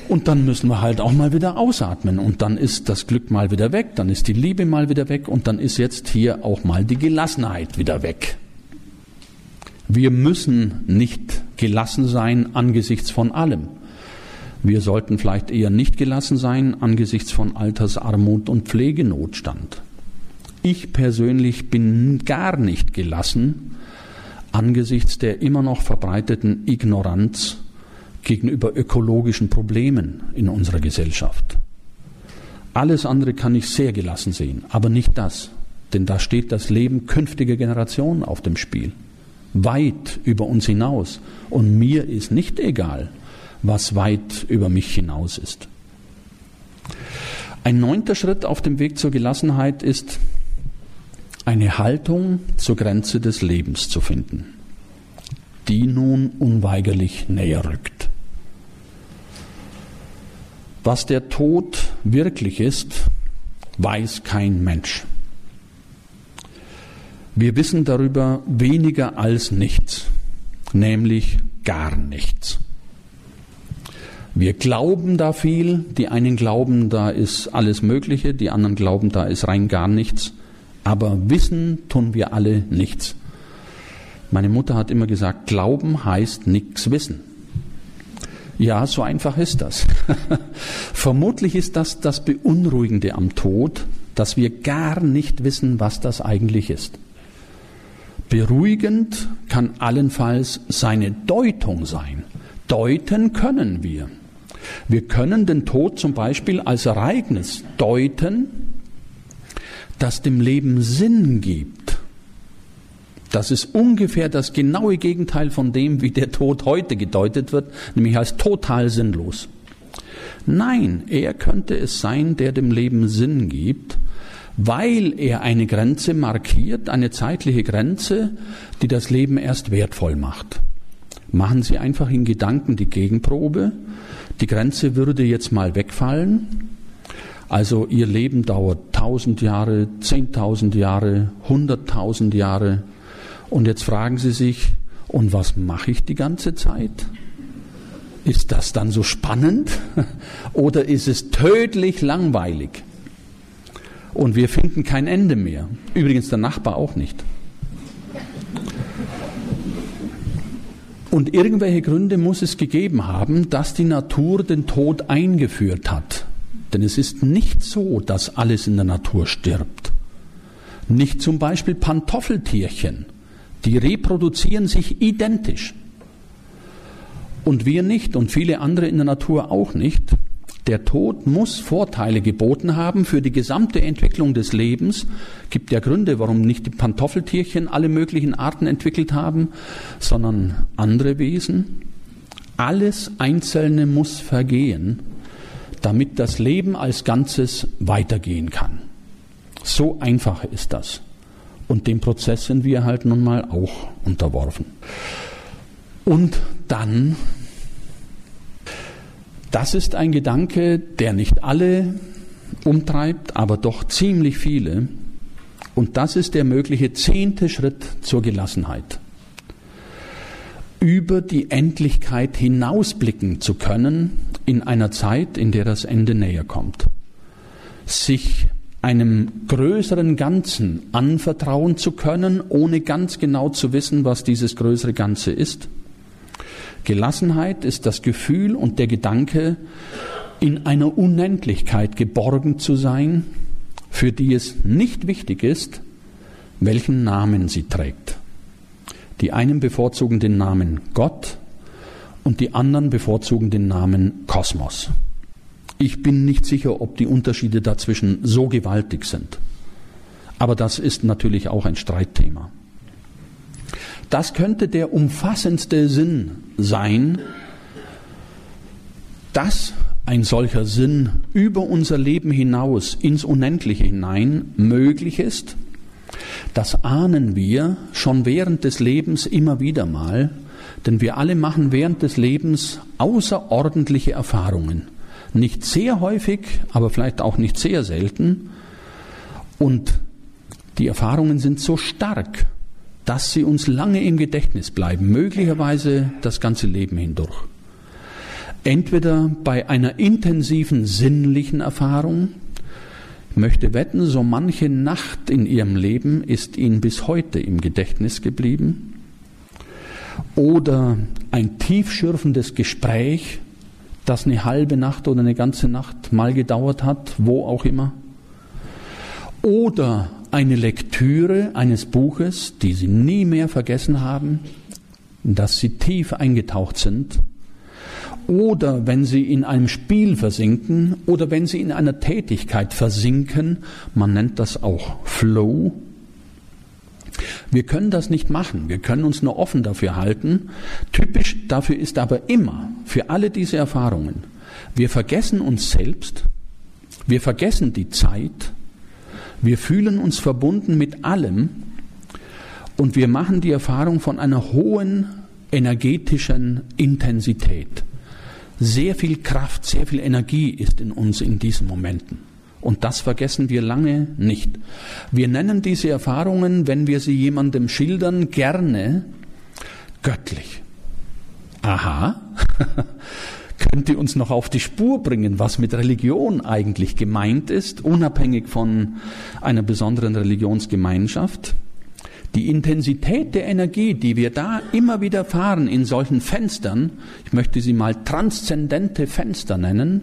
Und dann müssen wir halt auch mal wieder ausatmen. Und dann ist das Glück mal wieder weg, dann ist die Liebe mal wieder weg und dann ist jetzt hier auch mal die Gelassenheit wieder weg. Wir müssen nicht gelassen sein angesichts von allem. Wir sollten vielleicht eher nicht gelassen sein angesichts von Altersarmut und Pflegenotstand. Ich persönlich bin gar nicht gelassen angesichts der immer noch verbreiteten Ignoranz gegenüber ökologischen Problemen in unserer Gesellschaft. Alles andere kann ich sehr gelassen sehen, aber nicht das, denn da steht das Leben künftiger Generationen auf dem Spiel, weit über uns hinaus. Und mir ist nicht egal, was weit über mich hinaus ist. Ein neunter Schritt auf dem Weg zur Gelassenheit ist, eine Haltung zur Grenze des Lebens zu finden, die nun unweigerlich näher rückt. Was der Tod wirklich ist, weiß kein Mensch. Wir wissen darüber weniger als nichts, nämlich gar nichts. Wir glauben da viel. Die einen glauben, da ist alles Mögliche, die anderen glauben, da ist rein gar nichts. Aber wissen tun wir alle nichts. Meine Mutter hat immer gesagt, Glauben heißt nichts wissen. Ja, so einfach ist das. <laughs> Vermutlich ist das das Beunruhigende am Tod, dass wir gar nicht wissen, was das eigentlich ist. Beruhigend kann allenfalls seine Deutung sein. Deuten können wir. Wir können den Tod zum Beispiel als Ereignis deuten, das dem Leben Sinn gibt. Das ist ungefähr das genaue Gegenteil von dem, wie der Tod heute gedeutet wird, nämlich als total sinnlos. Nein, er könnte es sein, der dem Leben Sinn gibt, weil er eine Grenze markiert, eine zeitliche Grenze, die das Leben erst wertvoll macht. Machen Sie einfach in Gedanken die Gegenprobe die Grenze würde jetzt mal wegfallen. Also ihr Leben dauert tausend Jahre, zehntausend Jahre, hunderttausend Jahre. Und jetzt fragen Sie sich, und was mache ich die ganze Zeit? Ist das dann so spannend <laughs> oder ist es tödlich langweilig? Und wir finden kein Ende mehr. Übrigens der Nachbar auch nicht. Und irgendwelche Gründe muss es gegeben haben, dass die Natur den Tod eingeführt hat. Denn es ist nicht so, dass alles in der Natur stirbt. Nicht zum Beispiel Pantoffeltierchen. Die reproduzieren sich identisch. Und wir nicht und viele andere in der Natur auch nicht. Der Tod muss Vorteile geboten haben für die gesamte Entwicklung des Lebens. Gibt ja Gründe, warum nicht die Pantoffeltierchen alle möglichen Arten entwickelt haben, sondern andere Wesen. Alles Einzelne muss vergehen, damit das Leben als Ganzes weitergehen kann. So einfach ist das. Und dem Prozess sind wir halt nun mal auch unterworfen. Und dann das ist ein Gedanke, der nicht alle umtreibt, aber doch ziemlich viele. Und das ist der mögliche zehnte Schritt zur Gelassenheit. Über die Endlichkeit hinausblicken zu können in einer Zeit, in der das Ende näher kommt. Sich einem größeren Ganzen anvertrauen zu können, ohne ganz genau zu wissen, was dieses größere Ganze ist Gelassenheit ist das Gefühl und der Gedanke, in einer Unendlichkeit geborgen zu sein, für die es nicht wichtig ist, welchen Namen sie trägt. Die einen bevorzugen den Namen Gott und die anderen bevorzugen den Namen Kosmos. Ich bin nicht sicher, ob die Unterschiede dazwischen so gewaltig sind. Aber das ist natürlich auch ein Streitthema. Das könnte der umfassendste Sinn sein, dass ein solcher Sinn über unser Leben hinaus ins Unendliche hinein möglich ist. Das ahnen wir schon während des Lebens immer wieder mal, denn wir alle machen während des Lebens außerordentliche Erfahrungen. Nicht sehr häufig, aber vielleicht auch nicht sehr selten. Und die Erfahrungen sind so stark, dass sie uns lange im Gedächtnis bleiben, möglicherweise das ganze Leben hindurch. Entweder bei einer intensiven sinnlichen Erfahrung, ich möchte wetten, so manche Nacht in ihrem Leben ist ihnen bis heute im Gedächtnis geblieben, oder ein tiefschürfendes Gespräch, das eine halbe Nacht oder eine ganze Nacht mal gedauert hat, wo auch immer, oder eine Lektüre eines Buches, die Sie nie mehr vergessen haben, in das Sie tief eingetaucht sind, oder wenn Sie in einem Spiel versinken oder wenn Sie in einer Tätigkeit versinken, man nennt das auch Flow. Wir können das nicht machen, wir können uns nur offen dafür halten. Typisch dafür ist aber immer, für alle diese Erfahrungen, wir vergessen uns selbst, wir vergessen die Zeit, wir fühlen uns verbunden mit allem und wir machen die Erfahrung von einer hohen energetischen Intensität. Sehr viel Kraft, sehr viel Energie ist in uns in diesen Momenten. Und das vergessen wir lange nicht. Wir nennen diese Erfahrungen, wenn wir sie jemandem schildern, gerne göttlich. Aha, <laughs> könnt ihr uns noch auf die Spur bringen, was mit Religion eigentlich gemeint ist, unabhängig von einer besonderen Religionsgemeinschaft? Die Intensität der Energie, die wir da immer wieder fahren in solchen Fenstern, ich möchte sie mal transzendente Fenster nennen,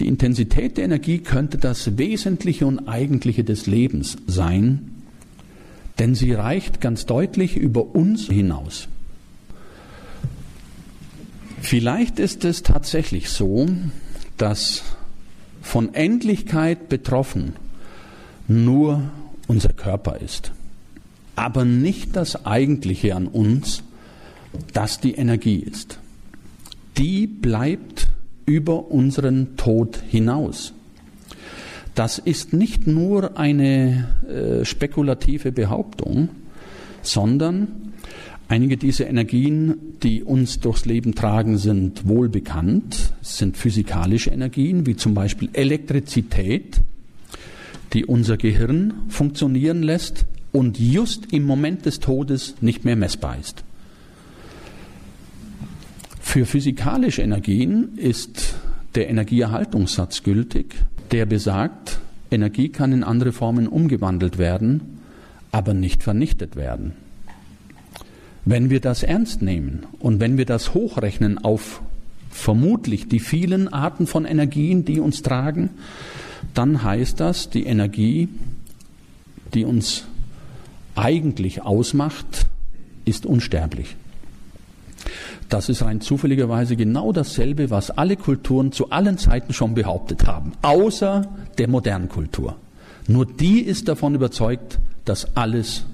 die Intensität der Energie könnte das Wesentliche und Eigentliche des Lebens sein, denn sie reicht ganz deutlich über uns hinaus. Vielleicht ist es tatsächlich so, dass von Endlichkeit betroffen nur unser Körper ist, aber nicht das Eigentliche an uns, das die Energie ist. Die bleibt über unseren Tod hinaus. Das ist nicht nur eine äh, spekulative Behauptung, sondern Einige dieser Energien, die uns durchs Leben tragen, sind wohl bekannt, es sind physikalische Energien, wie zum Beispiel Elektrizität, die unser Gehirn funktionieren lässt und just im Moment des Todes nicht mehr messbar ist. Für physikalische Energien ist der Energieerhaltungssatz gültig, der besagt, Energie kann in andere Formen umgewandelt werden, aber nicht vernichtet werden. Wenn wir das ernst nehmen und wenn wir das hochrechnen auf vermutlich die vielen Arten von Energien, die uns tragen, dann heißt das, die Energie, die uns eigentlich ausmacht, ist unsterblich. Das ist rein zufälligerweise genau dasselbe, was alle Kulturen zu allen Zeiten schon behauptet haben, außer der modernen Kultur. Nur die ist davon überzeugt, dass alles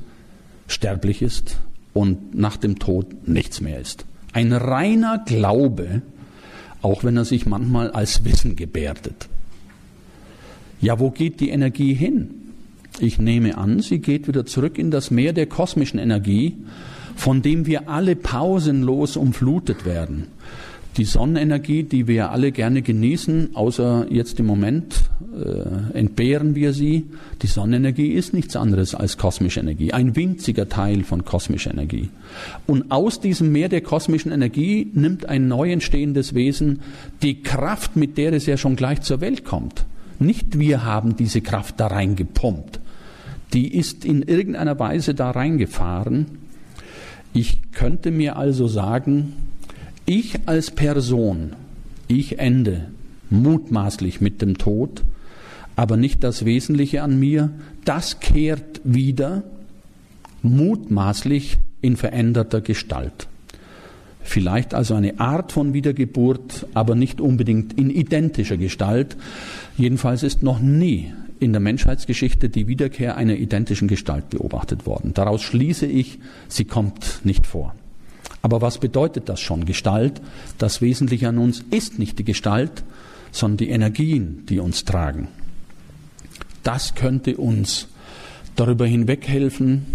sterblich ist und nach dem Tod nichts mehr ist. Ein reiner Glaube, auch wenn er sich manchmal als Wissen gebärdet. Ja, wo geht die Energie hin? Ich nehme an, sie geht wieder zurück in das Meer der kosmischen Energie, von dem wir alle pausenlos umflutet werden. Die Sonnenenergie, die wir alle gerne genießen, außer jetzt im Moment äh, entbehren wir sie. Die Sonnenenergie ist nichts anderes als kosmische Energie, ein winziger Teil von kosmischer Energie. Und aus diesem Meer der kosmischen Energie nimmt ein neu entstehendes Wesen die Kraft, mit der es ja schon gleich zur Welt kommt. Nicht wir haben diese Kraft da reingepumpt. Die ist in irgendeiner Weise da reingefahren. Ich könnte mir also sagen, ich als Person, ich ende mutmaßlich mit dem Tod, aber nicht das Wesentliche an mir, das kehrt wieder mutmaßlich in veränderter Gestalt. Vielleicht also eine Art von Wiedergeburt, aber nicht unbedingt in identischer Gestalt. Jedenfalls ist noch nie in der Menschheitsgeschichte die Wiederkehr einer identischen Gestalt beobachtet worden. Daraus schließe ich, sie kommt nicht vor. Aber was bedeutet das schon? Gestalt, das Wesentliche an uns ist nicht die Gestalt, sondern die Energien, die uns tragen. Das könnte uns darüber hinweghelfen,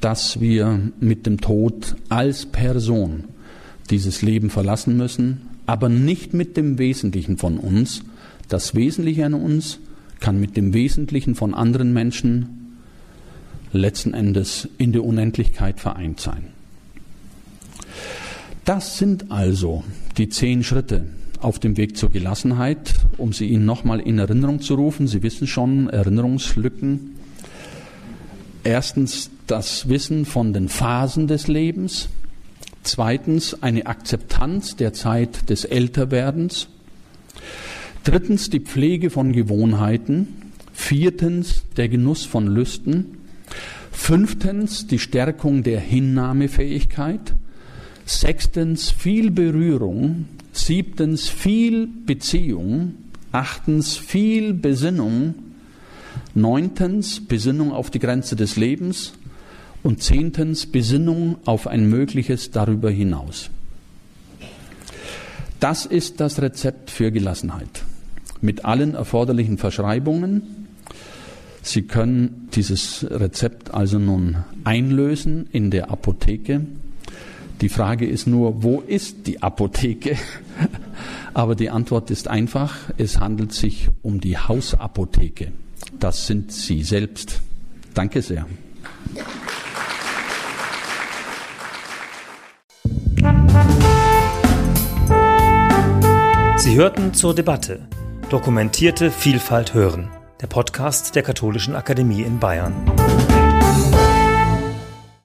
dass wir mit dem Tod als Person dieses Leben verlassen müssen, aber nicht mit dem Wesentlichen von uns. Das Wesentliche an uns kann mit dem Wesentlichen von anderen Menschen letzten Endes in der Unendlichkeit vereint sein. Das sind also die zehn Schritte auf dem Weg zur Gelassenheit, um sie Ihnen nochmal in Erinnerung zu rufen. Sie wissen schon, Erinnerungslücken. Erstens das Wissen von den Phasen des Lebens. Zweitens eine Akzeptanz der Zeit des Älterwerdens. Drittens die Pflege von Gewohnheiten. Viertens der Genuss von Lüsten. Fünftens die Stärkung der Hinnahmefähigkeit. Sechstens viel Berührung. Siebtens viel Beziehung. Achtens viel Besinnung. Neuntens Besinnung auf die Grenze des Lebens. Und zehntens Besinnung auf ein mögliches darüber hinaus. Das ist das Rezept für Gelassenheit mit allen erforderlichen Verschreibungen. Sie können dieses Rezept also nun einlösen in der Apotheke. Die Frage ist nur, wo ist die Apotheke? <laughs> Aber die Antwort ist einfach, es handelt sich um die Hausapotheke. Das sind Sie selbst. Danke sehr. Sie hörten zur Debatte Dokumentierte Vielfalt hören, der Podcast der Katholischen Akademie in Bayern.